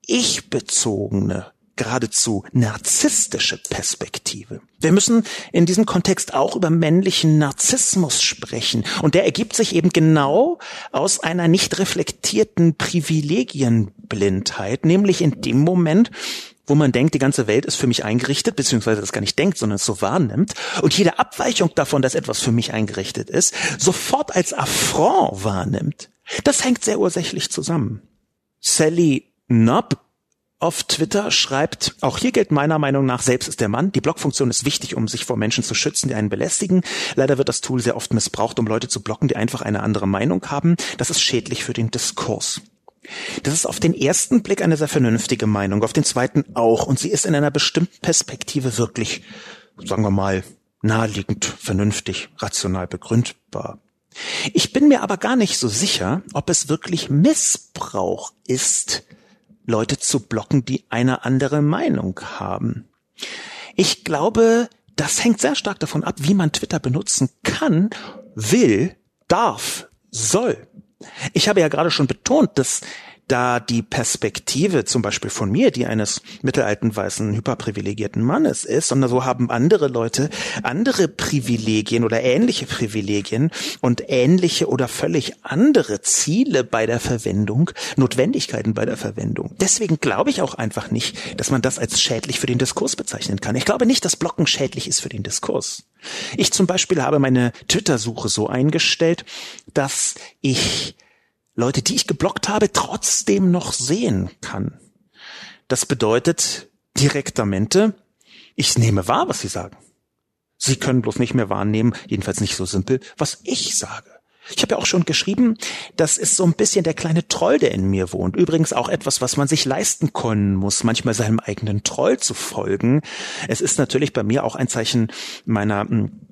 ich-bezogene geradezu narzisstische Perspektive. Wir müssen in diesem Kontext auch über männlichen Narzissmus sprechen. Und der ergibt sich eben genau aus einer nicht reflektierten Privilegienblindheit, nämlich in dem Moment, wo man denkt, die ganze Welt ist für mich eingerichtet, beziehungsweise das gar nicht denkt, sondern es so wahrnimmt, und jede Abweichung davon, dass etwas für mich eingerichtet ist, sofort als Affront wahrnimmt. Das hängt sehr ursächlich zusammen. Sally Knopp auf Twitter schreibt, auch hier gilt meiner Meinung nach, selbst ist der Mann. Die Blockfunktion ist wichtig, um sich vor Menschen zu schützen, die einen belästigen. Leider wird das Tool sehr oft missbraucht, um Leute zu blocken, die einfach eine andere Meinung haben. Das ist schädlich für den Diskurs. Das ist auf den ersten Blick eine sehr vernünftige Meinung, auf den zweiten auch. Und sie ist in einer bestimmten Perspektive wirklich, sagen wir mal, naheliegend, vernünftig, rational begründbar. Ich bin mir aber gar nicht so sicher, ob es wirklich Missbrauch ist, Leute zu blocken, die eine andere Meinung haben. Ich glaube, das hängt sehr stark davon ab, wie man Twitter benutzen kann, will, darf, soll. Ich habe ja gerade schon betont, dass da die Perspektive zum Beispiel von mir, die eines mittelalten weißen hyperprivilegierten Mannes ist, sondern so haben andere Leute andere Privilegien oder ähnliche Privilegien und ähnliche oder völlig andere Ziele bei der Verwendung, Notwendigkeiten bei der Verwendung. Deswegen glaube ich auch einfach nicht, dass man das als schädlich für den Diskurs bezeichnen kann. Ich glaube nicht, dass Blocken schädlich ist für den Diskurs. Ich zum Beispiel habe meine Twitter-Suche so eingestellt, dass ich Leute, die ich geblockt habe, trotzdem noch sehen kann. Das bedeutet direktamente, ich nehme wahr, was sie sagen. Sie können bloß nicht mehr wahrnehmen, jedenfalls nicht so simpel, was ich sage. Ich habe ja auch schon geschrieben, das ist so ein bisschen der kleine Troll, der in mir wohnt. Übrigens auch etwas, was man sich leisten können muss, manchmal seinem eigenen Troll zu folgen. Es ist natürlich bei mir auch ein Zeichen meiner hm,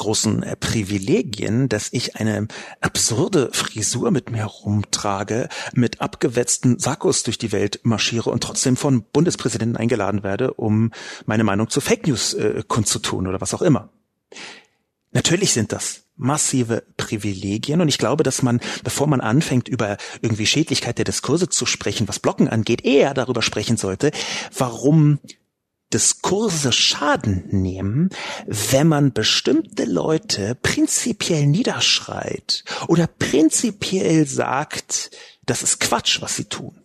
großen äh, Privilegien, dass ich eine absurde Frisur mit mir rumtrage, mit abgewetzten Sakkos durch die Welt marschiere und trotzdem von Bundespräsidenten eingeladen werde, um meine Meinung zu Fake News äh, kundzutun oder was auch immer. Natürlich sind das massive Privilegien und ich glaube, dass man, bevor man anfängt, über irgendwie Schädlichkeit der Diskurse zu sprechen, was Blocken angeht, eher darüber sprechen sollte, warum Diskurse Schaden nehmen, wenn man bestimmte Leute prinzipiell niederschreit oder prinzipiell sagt, das ist Quatsch, was sie tun.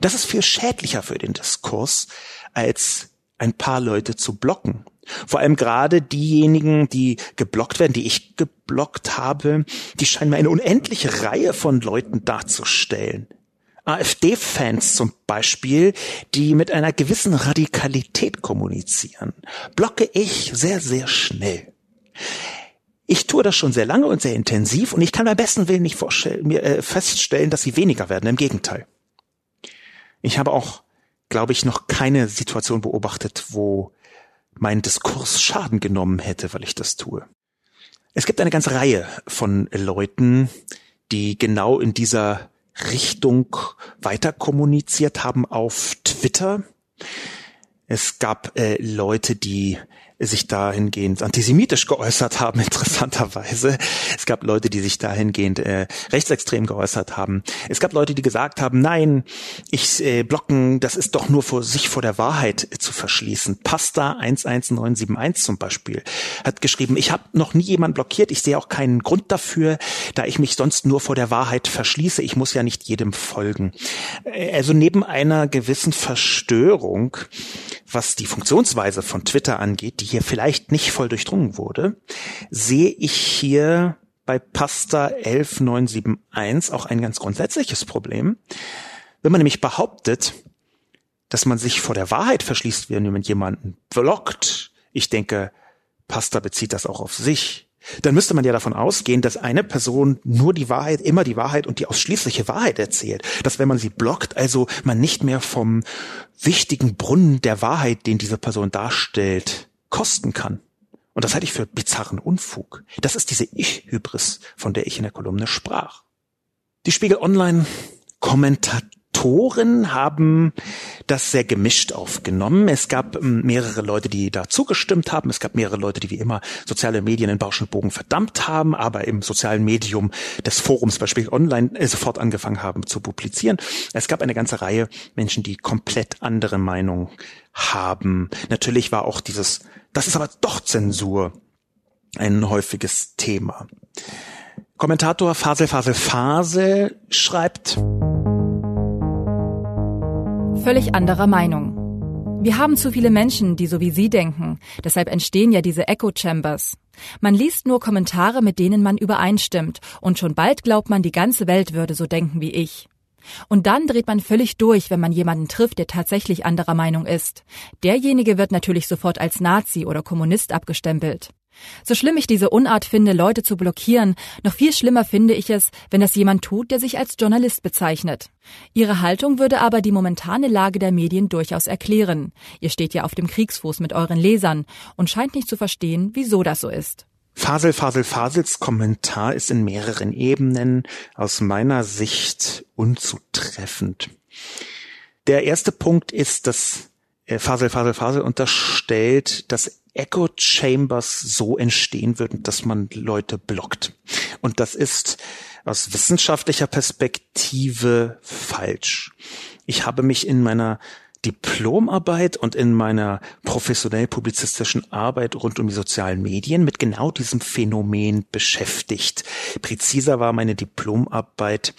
Das ist viel schädlicher für den Diskurs, als ein paar Leute zu blocken. Vor allem gerade diejenigen, die geblockt werden, die ich geblockt habe, die scheinen mir eine unendliche Reihe von Leuten darzustellen. AfD-Fans zum Beispiel, die mit einer gewissen Radikalität kommunizieren, blocke ich sehr, sehr schnell. Ich tue das schon sehr lange und sehr intensiv und ich kann beim besten Willen nicht mir, äh, feststellen, dass sie weniger werden. Im Gegenteil. Ich habe auch, glaube ich, noch keine Situation beobachtet, wo mein Diskurs Schaden genommen hätte, weil ich das tue. Es gibt eine ganze Reihe von Leuten, die genau in dieser Richtung weiter kommuniziert haben auf Twitter. Es gab äh, Leute, die sich dahingehend antisemitisch geäußert haben, interessanterweise. Es gab Leute, die sich dahingehend äh, rechtsextrem geäußert haben. Es gab Leute, die gesagt haben, nein, ich äh, blocken, das ist doch nur vor sich vor der Wahrheit äh, zu verschließen. Pasta 11971 zum Beispiel hat geschrieben, ich habe noch nie jemanden blockiert, ich sehe auch keinen Grund dafür, da ich mich sonst nur vor der Wahrheit verschließe. Ich muss ja nicht jedem folgen. Äh, also neben einer gewissen Verstörung was die Funktionsweise von Twitter angeht, die hier vielleicht nicht voll durchdrungen wurde, sehe ich hier bei Pasta 11971 auch ein ganz grundsätzliches Problem. Wenn man nämlich behauptet, dass man sich vor der Wahrheit verschließt, wenn man jemanden blockt, ich denke, Pasta bezieht das auch auf sich, dann müsste man ja davon ausgehen, dass eine Person nur die Wahrheit, immer die Wahrheit und die ausschließliche Wahrheit erzählt. Dass wenn man sie blockt, also man nicht mehr vom wichtigen Brunnen der Wahrheit, den diese Person darstellt, kosten kann. Und das halte ich für bizarren Unfug. Das ist diese Ich-Hybris, von der ich in der Kolumne sprach. Die Spiegel Online Kommentatoren haben das sehr gemischt aufgenommen. Es gab ähm, mehrere Leute, die da zugestimmt haben. Es gab mehrere Leute, die wie immer soziale Medien in Bausch und Bogen verdammt haben, aber im sozialen Medium des Forums Beispiel Online äh, sofort angefangen haben zu publizieren. Es gab eine ganze Reihe Menschen, die komplett andere Meinungen haben. Natürlich war auch dieses, das ist aber doch Zensur, ein häufiges Thema. Kommentator Fasel Fasel Fasel schreibt, Völlig anderer Meinung. Wir haben zu viele Menschen, die so wie Sie denken. Deshalb entstehen ja diese Echo Chambers. Man liest nur Kommentare, mit denen man übereinstimmt, und schon bald glaubt man, die ganze Welt würde so denken wie ich. Und dann dreht man völlig durch, wenn man jemanden trifft, der tatsächlich anderer Meinung ist. Derjenige wird natürlich sofort als Nazi oder Kommunist abgestempelt. So schlimm ich diese Unart finde, Leute zu blockieren, noch viel schlimmer finde ich es, wenn das jemand tut, der sich als Journalist bezeichnet. Ihre Haltung würde aber die momentane Lage der Medien durchaus erklären. Ihr steht ja auf dem Kriegsfuß mit euren Lesern und scheint nicht zu verstehen, wieso das so ist. Fasel, Fasel, Fasels Kommentar ist in mehreren Ebenen aus meiner Sicht unzutreffend. Der erste Punkt ist, dass Fasel, Fasel, Fasel unterstellt, dass Echo Chambers so entstehen würden, dass man Leute blockt. Und das ist aus wissenschaftlicher Perspektive falsch. Ich habe mich in meiner Diplomarbeit und in meiner professionell publizistischen Arbeit rund um die sozialen Medien mit genau diesem Phänomen beschäftigt. Präziser war meine Diplomarbeit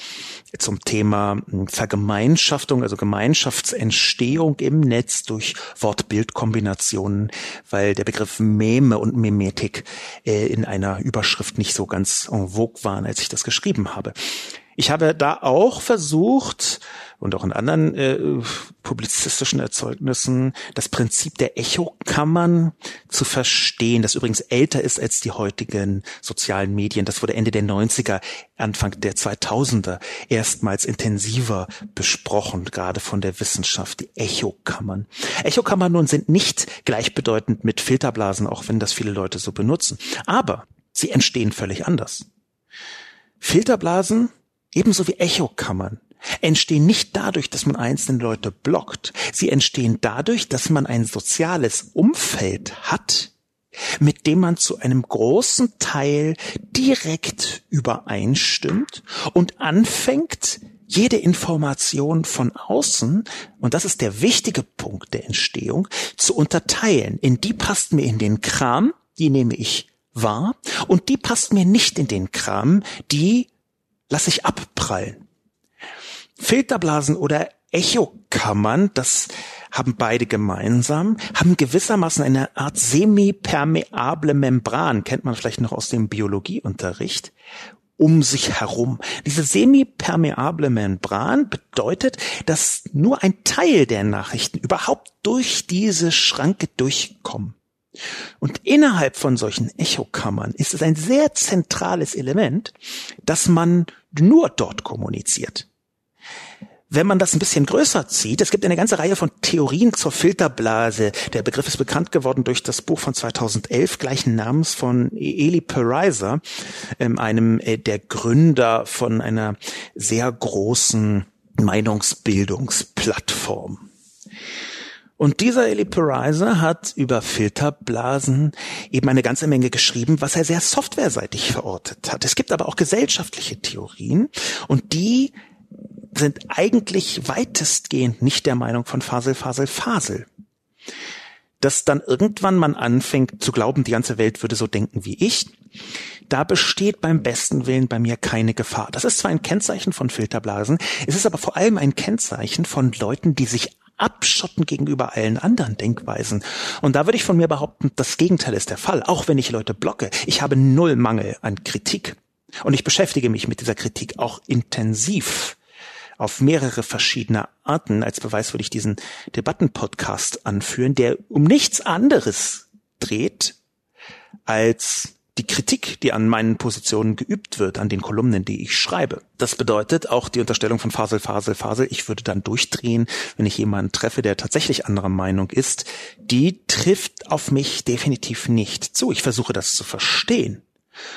zum Thema Vergemeinschaftung, also Gemeinschaftsentstehung im Netz durch Wort-Bild-Kombinationen, weil der Begriff Meme und Memetik äh, in einer Überschrift nicht so ganz en vogue waren, als ich das geschrieben habe. Ich habe da auch versucht, und auch in anderen äh, publizistischen Erzeugnissen das Prinzip der Echokammern zu verstehen, das übrigens älter ist als die heutigen sozialen Medien. Das wurde Ende der 90er, Anfang der 2000er erstmals intensiver besprochen, gerade von der Wissenschaft, die Echokammern. Echokammern nun sind nicht gleichbedeutend mit Filterblasen, auch wenn das viele Leute so benutzen. Aber sie entstehen völlig anders. Filterblasen ebenso wie Echokammern entstehen nicht dadurch, dass man einzelne Leute blockt. Sie entstehen dadurch, dass man ein soziales Umfeld hat, mit dem man zu einem großen Teil direkt übereinstimmt und anfängt, jede Information von außen, und das ist der wichtige Punkt der Entstehung, zu unterteilen. In die passt mir in den Kram, die nehme ich wahr, und die passt mir nicht in den Kram, die lasse ich abprallen. Filterblasen oder Echokammern, das haben beide gemeinsam, haben gewissermaßen eine Art semipermeable Membran, kennt man vielleicht noch aus dem Biologieunterricht, um sich herum. Diese semipermeable Membran bedeutet, dass nur ein Teil der Nachrichten überhaupt durch diese Schranke durchkommen. Und innerhalb von solchen Echokammern ist es ein sehr zentrales Element, dass man nur dort kommuniziert. Wenn man das ein bisschen größer zieht, es gibt eine ganze Reihe von Theorien zur Filterblase. Der Begriff ist bekannt geworden durch das Buch von 2011 gleichen Namens von Eli Pariser, ähm, einem äh, der Gründer von einer sehr großen Meinungsbildungsplattform. Und dieser Eli Pariser hat über Filterblasen eben eine ganze Menge geschrieben, was er sehr softwareseitig verortet hat. Es gibt aber auch gesellschaftliche Theorien und die sind eigentlich weitestgehend nicht der Meinung von Fasel, Fasel, Fasel. Dass dann irgendwann man anfängt zu glauben, die ganze Welt würde so denken wie ich, da besteht beim besten Willen bei mir keine Gefahr. Das ist zwar ein Kennzeichen von Filterblasen, es ist aber vor allem ein Kennzeichen von Leuten, die sich abschotten gegenüber allen anderen Denkweisen. Und da würde ich von mir behaupten, das Gegenteil ist der Fall. Auch wenn ich Leute blocke, ich habe null Mangel an Kritik. Und ich beschäftige mich mit dieser Kritik auch intensiv auf mehrere verschiedene Arten. Als Beweis würde ich diesen Debattenpodcast anführen, der um nichts anderes dreht als die Kritik, die an meinen Positionen geübt wird, an den Kolumnen, die ich schreibe. Das bedeutet auch die Unterstellung von Fasel, Fasel, Fasel. Ich würde dann durchdrehen, wenn ich jemanden treffe, der tatsächlich anderer Meinung ist. Die trifft auf mich definitiv nicht zu. Ich versuche das zu verstehen.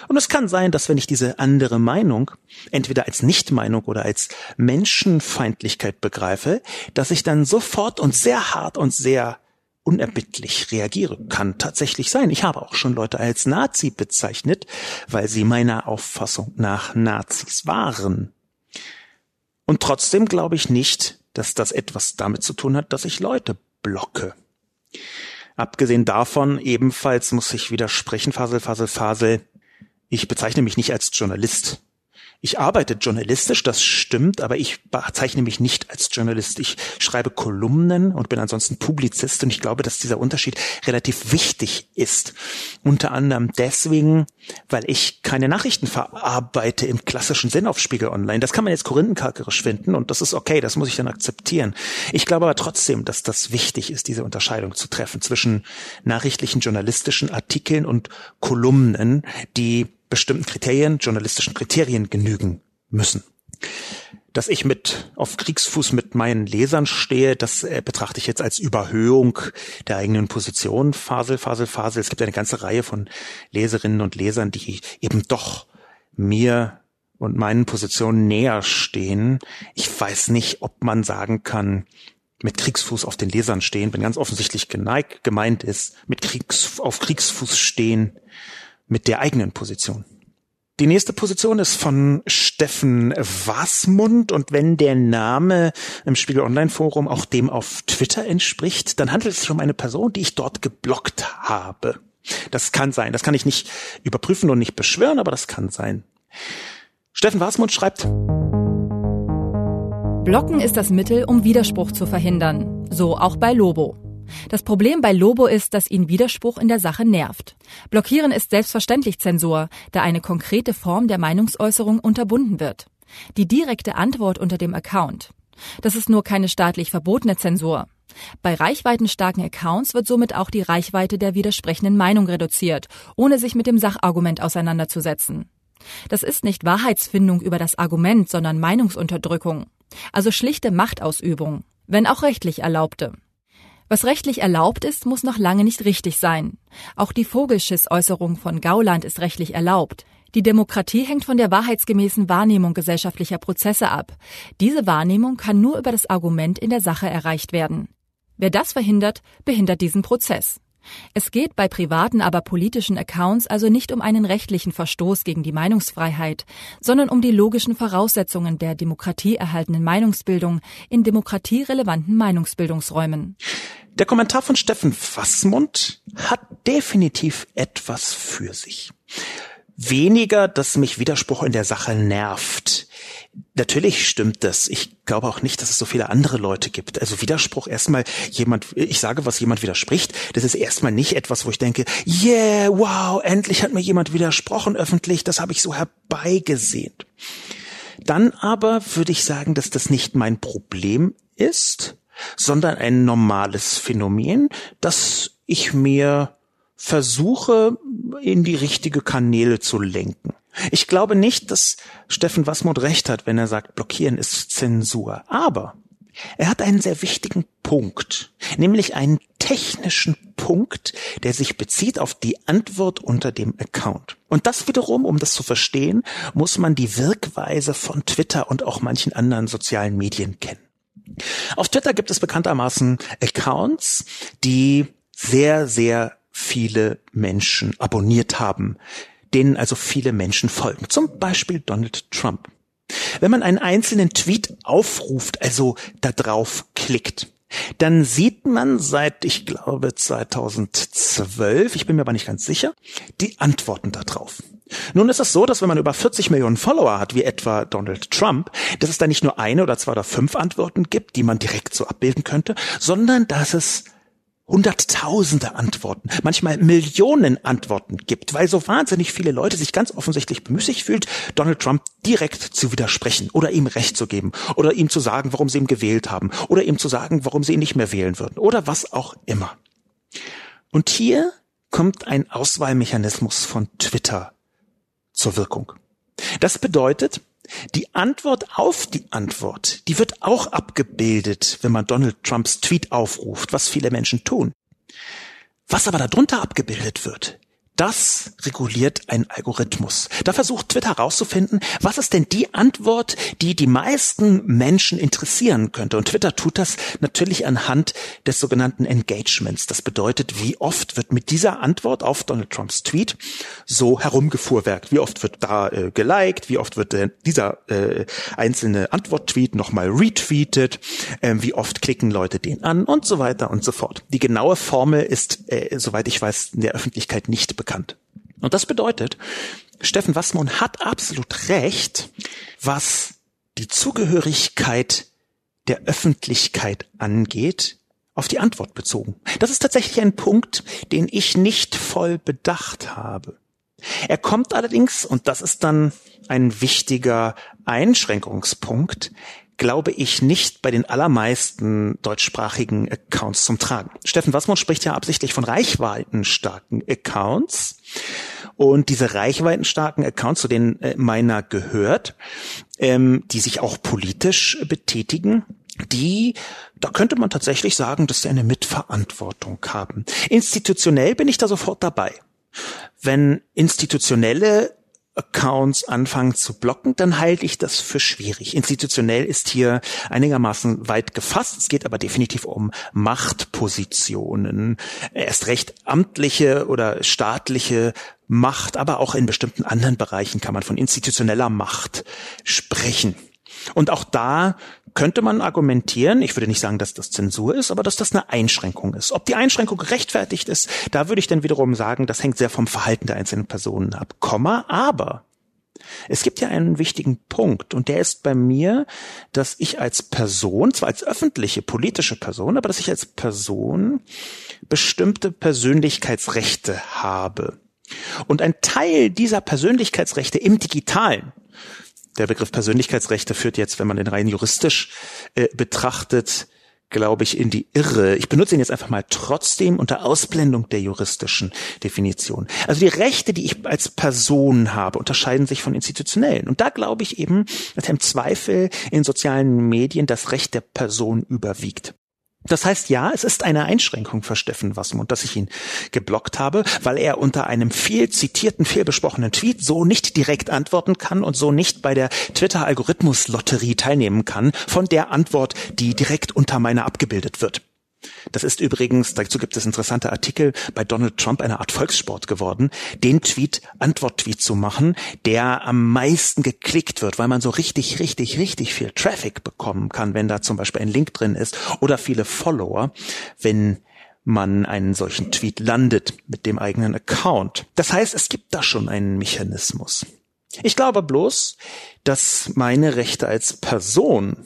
Und es kann sein, dass wenn ich diese andere Meinung entweder als Nichtmeinung oder als Menschenfeindlichkeit begreife, dass ich dann sofort und sehr hart und sehr unerbittlich reagiere. Kann tatsächlich sein. Ich habe auch schon Leute als Nazi bezeichnet, weil sie meiner Auffassung nach Nazis waren. Und trotzdem glaube ich nicht, dass das etwas damit zu tun hat, dass ich Leute blocke. Abgesehen davon ebenfalls muss ich widersprechen, Fasel, Fasel, Fasel. Ich bezeichne mich nicht als Journalist. Ich arbeite journalistisch, das stimmt, aber ich bezeichne mich nicht als Journalist. Ich schreibe Kolumnen und bin ansonsten Publizist und ich glaube, dass dieser Unterschied relativ wichtig ist. Unter anderem deswegen, weil ich keine Nachrichten verarbeite im klassischen Sinn auf Spiegel Online. Das kann man jetzt korinthenkalkerisch finden und das ist okay, das muss ich dann akzeptieren. Ich glaube aber trotzdem, dass das wichtig ist, diese Unterscheidung zu treffen zwischen nachrichtlichen journalistischen Artikeln und Kolumnen, die bestimmten Kriterien, journalistischen Kriterien genügen müssen. Dass ich mit auf Kriegsfuß mit meinen Lesern stehe, das äh, betrachte ich jetzt als Überhöhung der eigenen Position. Fasel, Fasel, Fasel. Es gibt eine ganze Reihe von Leserinnen und Lesern, die eben doch mir und meinen Positionen näher stehen. Ich weiß nicht, ob man sagen kann, mit Kriegsfuß auf den Lesern stehen, wenn ganz offensichtlich geneigt, gemeint ist, mit Kriegs, auf Kriegsfuß stehen mit der eigenen Position. Die nächste Position ist von Steffen Wasmund und wenn der Name im Spiegel Online Forum auch dem auf Twitter entspricht, dann handelt es sich um eine Person, die ich dort geblockt habe. Das kann sein. Das kann ich nicht überprüfen und nicht beschwören, aber das kann sein. Steffen Wasmund schreibt, Blocken ist das Mittel, um Widerspruch zu verhindern. So auch bei Lobo. Das Problem bei Lobo ist, dass ihn Widerspruch in der Sache nervt. Blockieren ist selbstverständlich Zensur, da eine konkrete Form der Meinungsäußerung unterbunden wird. Die direkte Antwort unter dem Account. Das ist nur keine staatlich verbotene Zensur. Bei reichweitenstarken Accounts wird somit auch die Reichweite der widersprechenden Meinung reduziert, ohne sich mit dem Sachargument auseinanderzusetzen. Das ist nicht Wahrheitsfindung über das Argument, sondern Meinungsunterdrückung. Also schlichte Machtausübung, wenn auch rechtlich erlaubte. Was rechtlich erlaubt ist, muss noch lange nicht richtig sein. Auch die Vogelschiss-Äußerung von Gauland ist rechtlich erlaubt. Die Demokratie hängt von der wahrheitsgemäßen Wahrnehmung gesellschaftlicher Prozesse ab. Diese Wahrnehmung kann nur über das Argument in der Sache erreicht werden. Wer das verhindert, behindert diesen Prozess. Es geht bei privaten, aber politischen Accounts also nicht um einen rechtlichen Verstoß gegen die Meinungsfreiheit, sondern um die logischen Voraussetzungen der demokratieerhaltenen Meinungsbildung in demokratierelevanten Meinungsbildungsräumen. Der Kommentar von Steffen Fassmund hat definitiv etwas für sich. Weniger, dass mich Widerspruch in der Sache nervt. Natürlich stimmt das. Ich glaube auch nicht, dass es so viele andere Leute gibt. Also Widerspruch erstmal jemand, ich sage, was jemand widerspricht, das ist erstmal nicht etwas, wo ich denke, yeah, wow, endlich hat mir jemand widersprochen öffentlich, das habe ich so herbeigesehnt. Dann aber würde ich sagen, dass das nicht mein Problem ist, sondern ein normales Phänomen, das ich mir versuche, in die richtige Kanäle zu lenken. Ich glaube nicht, dass Steffen Wasmut recht hat, wenn er sagt, blockieren ist Zensur. Aber er hat einen sehr wichtigen Punkt, nämlich einen technischen Punkt, der sich bezieht auf die Antwort unter dem Account. Und das wiederum, um das zu verstehen, muss man die Wirkweise von Twitter und auch manchen anderen sozialen Medien kennen. Auf Twitter gibt es bekanntermaßen Accounts, die sehr, sehr viele Menschen abonniert haben denen also viele Menschen folgen. Zum Beispiel Donald Trump. Wenn man einen einzelnen Tweet aufruft, also da drauf klickt, dann sieht man seit, ich glaube, 2012, ich bin mir aber nicht ganz sicher, die Antworten darauf. Nun ist es so, dass wenn man über 40 Millionen Follower hat, wie etwa Donald Trump, dass es da nicht nur eine oder zwei oder fünf Antworten gibt, die man direkt so abbilden könnte, sondern dass es Hunderttausende Antworten, manchmal Millionen Antworten gibt, weil so wahnsinnig viele Leute sich ganz offensichtlich bemüßigt fühlt, Donald Trump direkt zu widersprechen oder ihm Recht zu geben oder ihm zu sagen, warum sie ihn gewählt haben oder ihm zu sagen, warum sie ihn nicht mehr wählen würden oder was auch immer. Und hier kommt ein Auswahlmechanismus von Twitter zur Wirkung. Das bedeutet, die Antwort auf die Antwort, die wird auch abgebildet, wenn man Donald Trumps Tweet aufruft, was viele Menschen tun. Was aber darunter abgebildet wird, das reguliert ein Algorithmus. Da versucht Twitter herauszufinden, was ist denn die Antwort, die die meisten Menschen interessieren könnte. Und Twitter tut das natürlich anhand des sogenannten Engagements. Das bedeutet, wie oft wird mit dieser Antwort auf Donald Trumps Tweet so herumgefuhrwerkt. Wie oft wird da äh, geliked, wie oft wird äh, dieser äh, einzelne Antwort-Tweet nochmal retweetet, äh, wie oft klicken Leute den an und so weiter und so fort. Die genaue Formel ist, äh, soweit ich weiß, in der Öffentlichkeit nicht bekannt. Und das bedeutet, Steffen Wassmann hat absolut recht, was die Zugehörigkeit der Öffentlichkeit angeht, auf die Antwort bezogen. Das ist tatsächlich ein Punkt, den ich nicht voll bedacht habe. Er kommt allerdings, und das ist dann ein wichtiger Einschränkungspunkt, glaube ich, nicht bei den allermeisten deutschsprachigen Accounts zum Tragen. Steffen Wassmann spricht ja absichtlich von reichweitenstarken Accounts. Und diese reichweitenstarken Accounts, zu denen äh, meiner gehört, ähm, die sich auch politisch betätigen, die, da könnte man tatsächlich sagen, dass sie eine Mitverantwortung haben. Institutionell bin ich da sofort dabei. Wenn institutionelle Accounts anfangen zu blocken, dann halte ich das für schwierig. Institutionell ist hier einigermaßen weit gefasst. Es geht aber definitiv um Machtpositionen. Erst recht amtliche oder staatliche Macht, aber auch in bestimmten anderen Bereichen kann man von institutioneller Macht sprechen. Und auch da könnte man argumentieren, ich würde nicht sagen, dass das Zensur ist, aber dass das eine Einschränkung ist. Ob die Einschränkung gerechtfertigt ist, da würde ich dann wiederum sagen, das hängt sehr vom Verhalten der einzelnen Personen ab. Komma, aber es gibt ja einen wichtigen Punkt und der ist bei mir, dass ich als Person, zwar als öffentliche politische Person, aber dass ich als Person bestimmte Persönlichkeitsrechte habe. Und ein Teil dieser Persönlichkeitsrechte im digitalen, der Begriff Persönlichkeitsrechte führt jetzt, wenn man den rein juristisch äh, betrachtet, glaube ich, in die Irre. Ich benutze ihn jetzt einfach mal trotzdem unter Ausblendung der juristischen Definition. Also die Rechte, die ich als Person habe, unterscheiden sich von institutionellen. Und da glaube ich eben, dass im Zweifel in sozialen Medien das Recht der Person überwiegt. Das heißt, ja, es ist eine Einschränkung für Steffen Wassmund, dass ich ihn geblockt habe, weil er unter einem viel zitierten, viel besprochenen Tweet so nicht direkt antworten kann und so nicht bei der Twitter-Algorithmus-Lotterie teilnehmen kann von der Antwort, die direkt unter meiner abgebildet wird. Das ist übrigens, dazu gibt es interessante Artikel, bei Donald Trump eine Art Volkssport geworden, den Tweet, Antwort-Tweet zu machen, der am meisten geklickt wird, weil man so richtig, richtig, richtig viel Traffic bekommen kann, wenn da zum Beispiel ein Link drin ist oder viele Follower, wenn man einen solchen Tweet landet mit dem eigenen Account. Das heißt, es gibt da schon einen Mechanismus. Ich glaube bloß, dass meine Rechte als Person,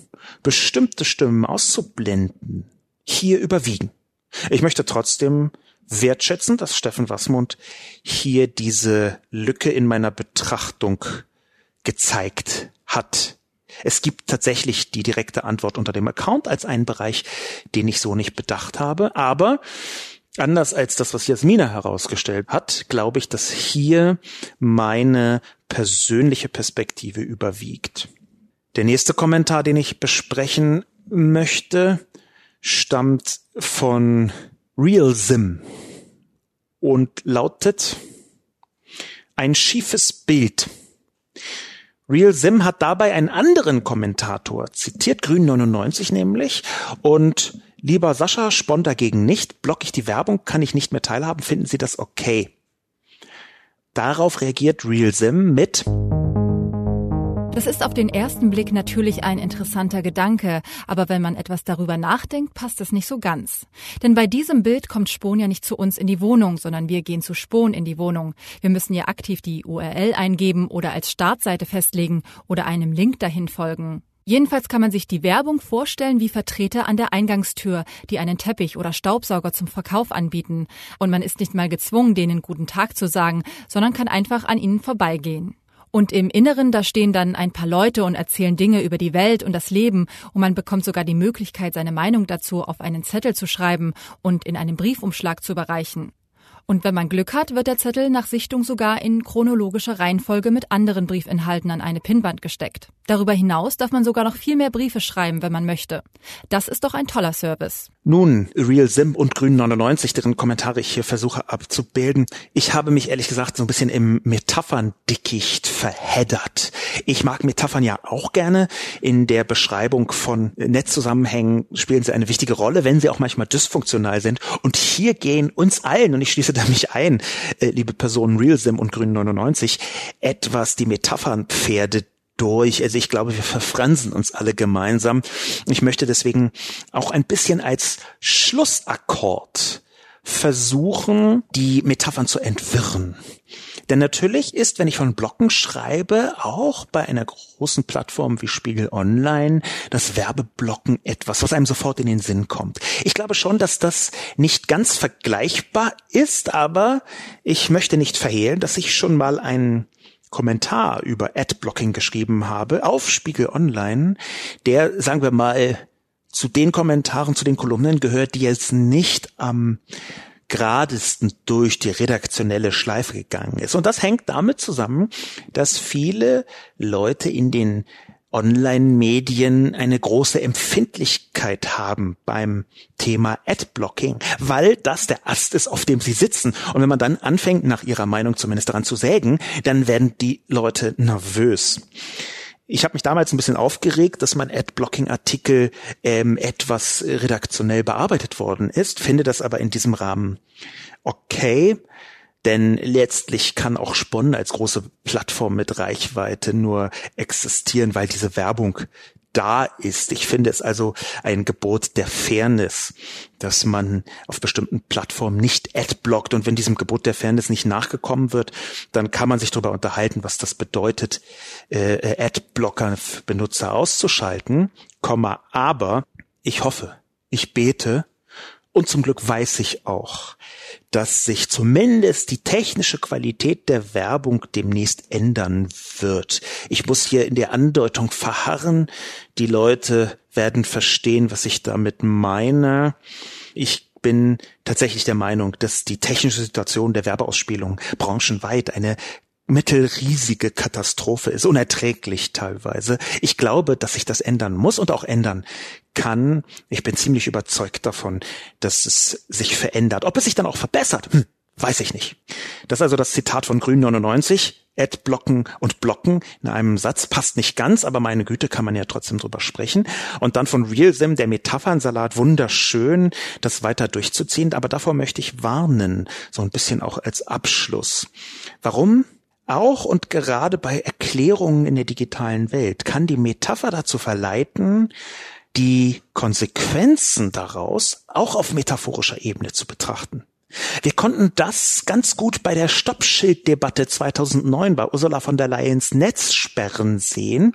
bestimmte Stimmen auszublenden, hier überwiegen. Ich möchte trotzdem wertschätzen, dass Steffen Wassmund hier diese Lücke in meiner Betrachtung gezeigt hat. Es gibt tatsächlich die direkte Antwort unter dem Account als einen Bereich, den ich so nicht bedacht habe. Aber anders als das, was Jasmina herausgestellt hat, glaube ich, dass hier meine persönliche Perspektive überwiegt. Der nächste Kommentar, den ich besprechen möchte, stammt von RealSim und lautet ein schiefes Bild. RealSim hat dabei einen anderen Kommentator zitiert, Grün99 nämlich, und lieber Sascha, spon dagegen nicht, block ich die Werbung, kann ich nicht mehr teilhaben, finden Sie das okay? Darauf reagiert RealSim mit Das ist auf den ersten Blick natürlich ein interessanter Gedanke, aber wenn man etwas darüber nachdenkt, passt es nicht so ganz. Denn bei diesem Bild kommt Spon ja nicht zu uns in die Wohnung, sondern wir gehen zu Spon in die Wohnung. Wir müssen ja aktiv die URL eingeben oder als Startseite festlegen oder einem Link dahin folgen. Jedenfalls kann man sich die Werbung vorstellen wie Vertreter an der Eingangstür, die einen Teppich oder Staubsauger zum Verkauf anbieten. Und man ist nicht mal gezwungen, denen guten Tag zu sagen, sondern kann einfach an ihnen vorbeigehen. Und im Inneren, da stehen dann ein paar Leute und erzählen Dinge über die Welt und das Leben und man bekommt sogar die Möglichkeit, seine Meinung dazu auf einen Zettel zu schreiben und in einem Briefumschlag zu überreichen. Und wenn man Glück hat, wird der Zettel nach Sichtung sogar in chronologischer Reihenfolge mit anderen Briefinhalten an eine Pinnwand gesteckt. Darüber hinaus darf man sogar noch viel mehr Briefe schreiben, wenn man möchte. Das ist doch ein toller Service. Nun, Real Sim und Grün 99, deren Kommentare ich hier versuche abzubilden. Ich habe mich ehrlich gesagt so ein bisschen im Metapherndickicht verheddert. Ich mag Metaphern ja auch gerne. In der Beschreibung von Netzzusammenhängen spielen sie eine wichtige Rolle, wenn sie auch manchmal dysfunktional sind. Und hier gehen uns allen, und ich schließe da mich ein, äh, liebe Personen Real Sim und Grün 99, etwas die Metaphernpferde durch. Also ich glaube, wir verfransen uns alle gemeinsam. Ich möchte deswegen auch ein bisschen als Schlussakkord versuchen, die Metaphern zu entwirren. Denn natürlich ist, wenn ich von Blocken schreibe, auch bei einer großen Plattform wie Spiegel Online das Werbeblocken etwas, was einem sofort in den Sinn kommt. Ich glaube schon, dass das nicht ganz vergleichbar ist, aber ich möchte nicht verhehlen, dass ich schon mal einen Kommentar über Adblocking geschrieben habe auf Spiegel Online, der, sagen wir mal, zu den Kommentaren, zu den Kolumnen gehört, die jetzt nicht am geradesten durch die redaktionelle Schleife gegangen ist. Und das hängt damit zusammen, dass viele Leute in den Online-Medien eine große Empfindlichkeit haben beim Thema Adblocking, weil das der Ast ist, auf dem sie sitzen. Und wenn man dann anfängt, nach ihrer Meinung zumindest daran zu sägen, dann werden die Leute nervös. Ich habe mich damals ein bisschen aufgeregt, dass mein Adblocking-Artikel ähm, etwas redaktionell bearbeitet worden ist, finde das aber in diesem Rahmen okay. Denn letztlich kann auch Spon als große Plattform mit Reichweite nur existieren, weil diese Werbung da ist. Ich finde es also ein Gebot der Fairness, dass man auf bestimmten Plattformen nicht adblockt. Und wenn diesem Gebot der Fairness nicht nachgekommen wird, dann kann man sich darüber unterhalten, was das bedeutet, äh, Adblocker-Benutzer auszuschalten. Komma, aber ich hoffe, ich bete und zum Glück weiß ich auch, dass sich zumindest die technische Qualität der Werbung demnächst ändern wird. Ich muss hier in der Andeutung verharren. Die Leute werden verstehen, was ich damit meine. Ich bin tatsächlich der Meinung, dass die technische Situation der Werbeausspielung branchenweit eine mittelriesige Katastrophe ist, unerträglich teilweise. Ich glaube, dass sich das ändern muss und auch ändern kann. Ich bin ziemlich überzeugt davon, dass es sich verändert. Ob es sich dann auch verbessert, hm, weiß ich nicht. Das ist also das Zitat von Grün 99. Ad blocken und blocken in einem Satz passt nicht ganz, aber meine Güte, kann man ja trotzdem drüber sprechen. Und dann von RealSim, der Metaphernsalat, wunderschön, das weiter durchzuziehen. Aber davor möchte ich warnen, so ein bisschen auch als Abschluss. Warum? Auch und gerade bei Erklärungen in der digitalen Welt kann die Metapher dazu verleiten, die Konsequenzen daraus auch auf metaphorischer Ebene zu betrachten. Wir konnten das ganz gut bei der Stoppschilddebatte 2009 bei Ursula von der Leyens Netzsperren sehen,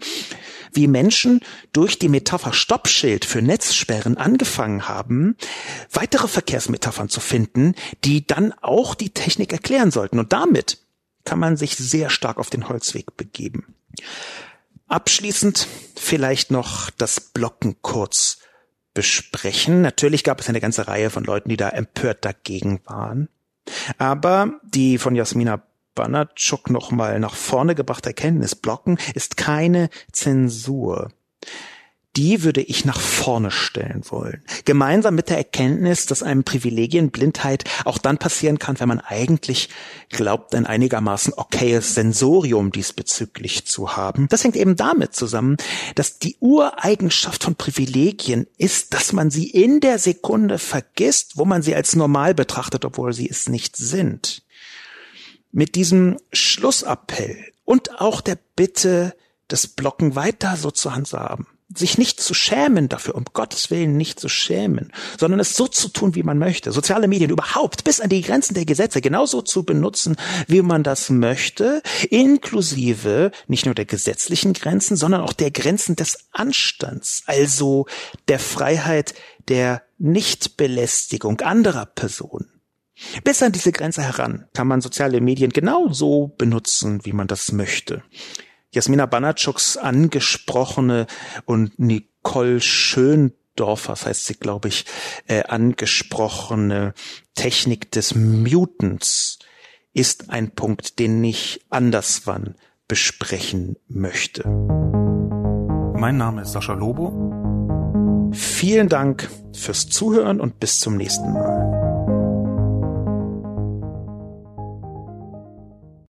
wie Menschen durch die Metapher Stoppschild für Netzsperren angefangen haben, weitere Verkehrsmetaphern zu finden, die dann auch die Technik erklären sollten. Und damit kann man sich sehr stark auf den Holzweg begeben. Abschließend vielleicht noch das Blocken kurz besprechen. Natürlich gab es eine ganze Reihe von Leuten, die da empört dagegen waren. Aber die von Jasmina Banatschuk nochmal nach vorne gebrachte Erkenntnis, Blocken ist keine Zensur die würde ich nach vorne stellen wollen. Gemeinsam mit der Erkenntnis, dass einem Privilegienblindheit auch dann passieren kann, wenn man eigentlich glaubt, ein einigermaßen okayes Sensorium diesbezüglich zu haben. Das hängt eben damit zusammen, dass die Ureigenschaft von Privilegien ist, dass man sie in der Sekunde vergisst, wo man sie als normal betrachtet, obwohl sie es nicht sind. Mit diesem Schlussappell und auch der Bitte, das Blocken weiter so zu handhaben sich nicht zu schämen dafür, um Gottes Willen nicht zu schämen, sondern es so zu tun, wie man möchte. Soziale Medien überhaupt bis an die Grenzen der Gesetze genauso zu benutzen, wie man das möchte, inklusive nicht nur der gesetzlichen Grenzen, sondern auch der Grenzen des Anstands, also der Freiheit der Nichtbelästigung anderer Personen. Bis an diese Grenze heran kann man soziale Medien genauso benutzen, wie man das möchte. Jasmina Banatschuks angesprochene und Nicole Schöndorfers heißt sie, glaube ich, äh, angesprochene Technik des Mutens ist ein Punkt, den ich anderswann besprechen möchte. Mein Name ist Sascha Lobo. Vielen Dank fürs Zuhören und bis zum nächsten Mal.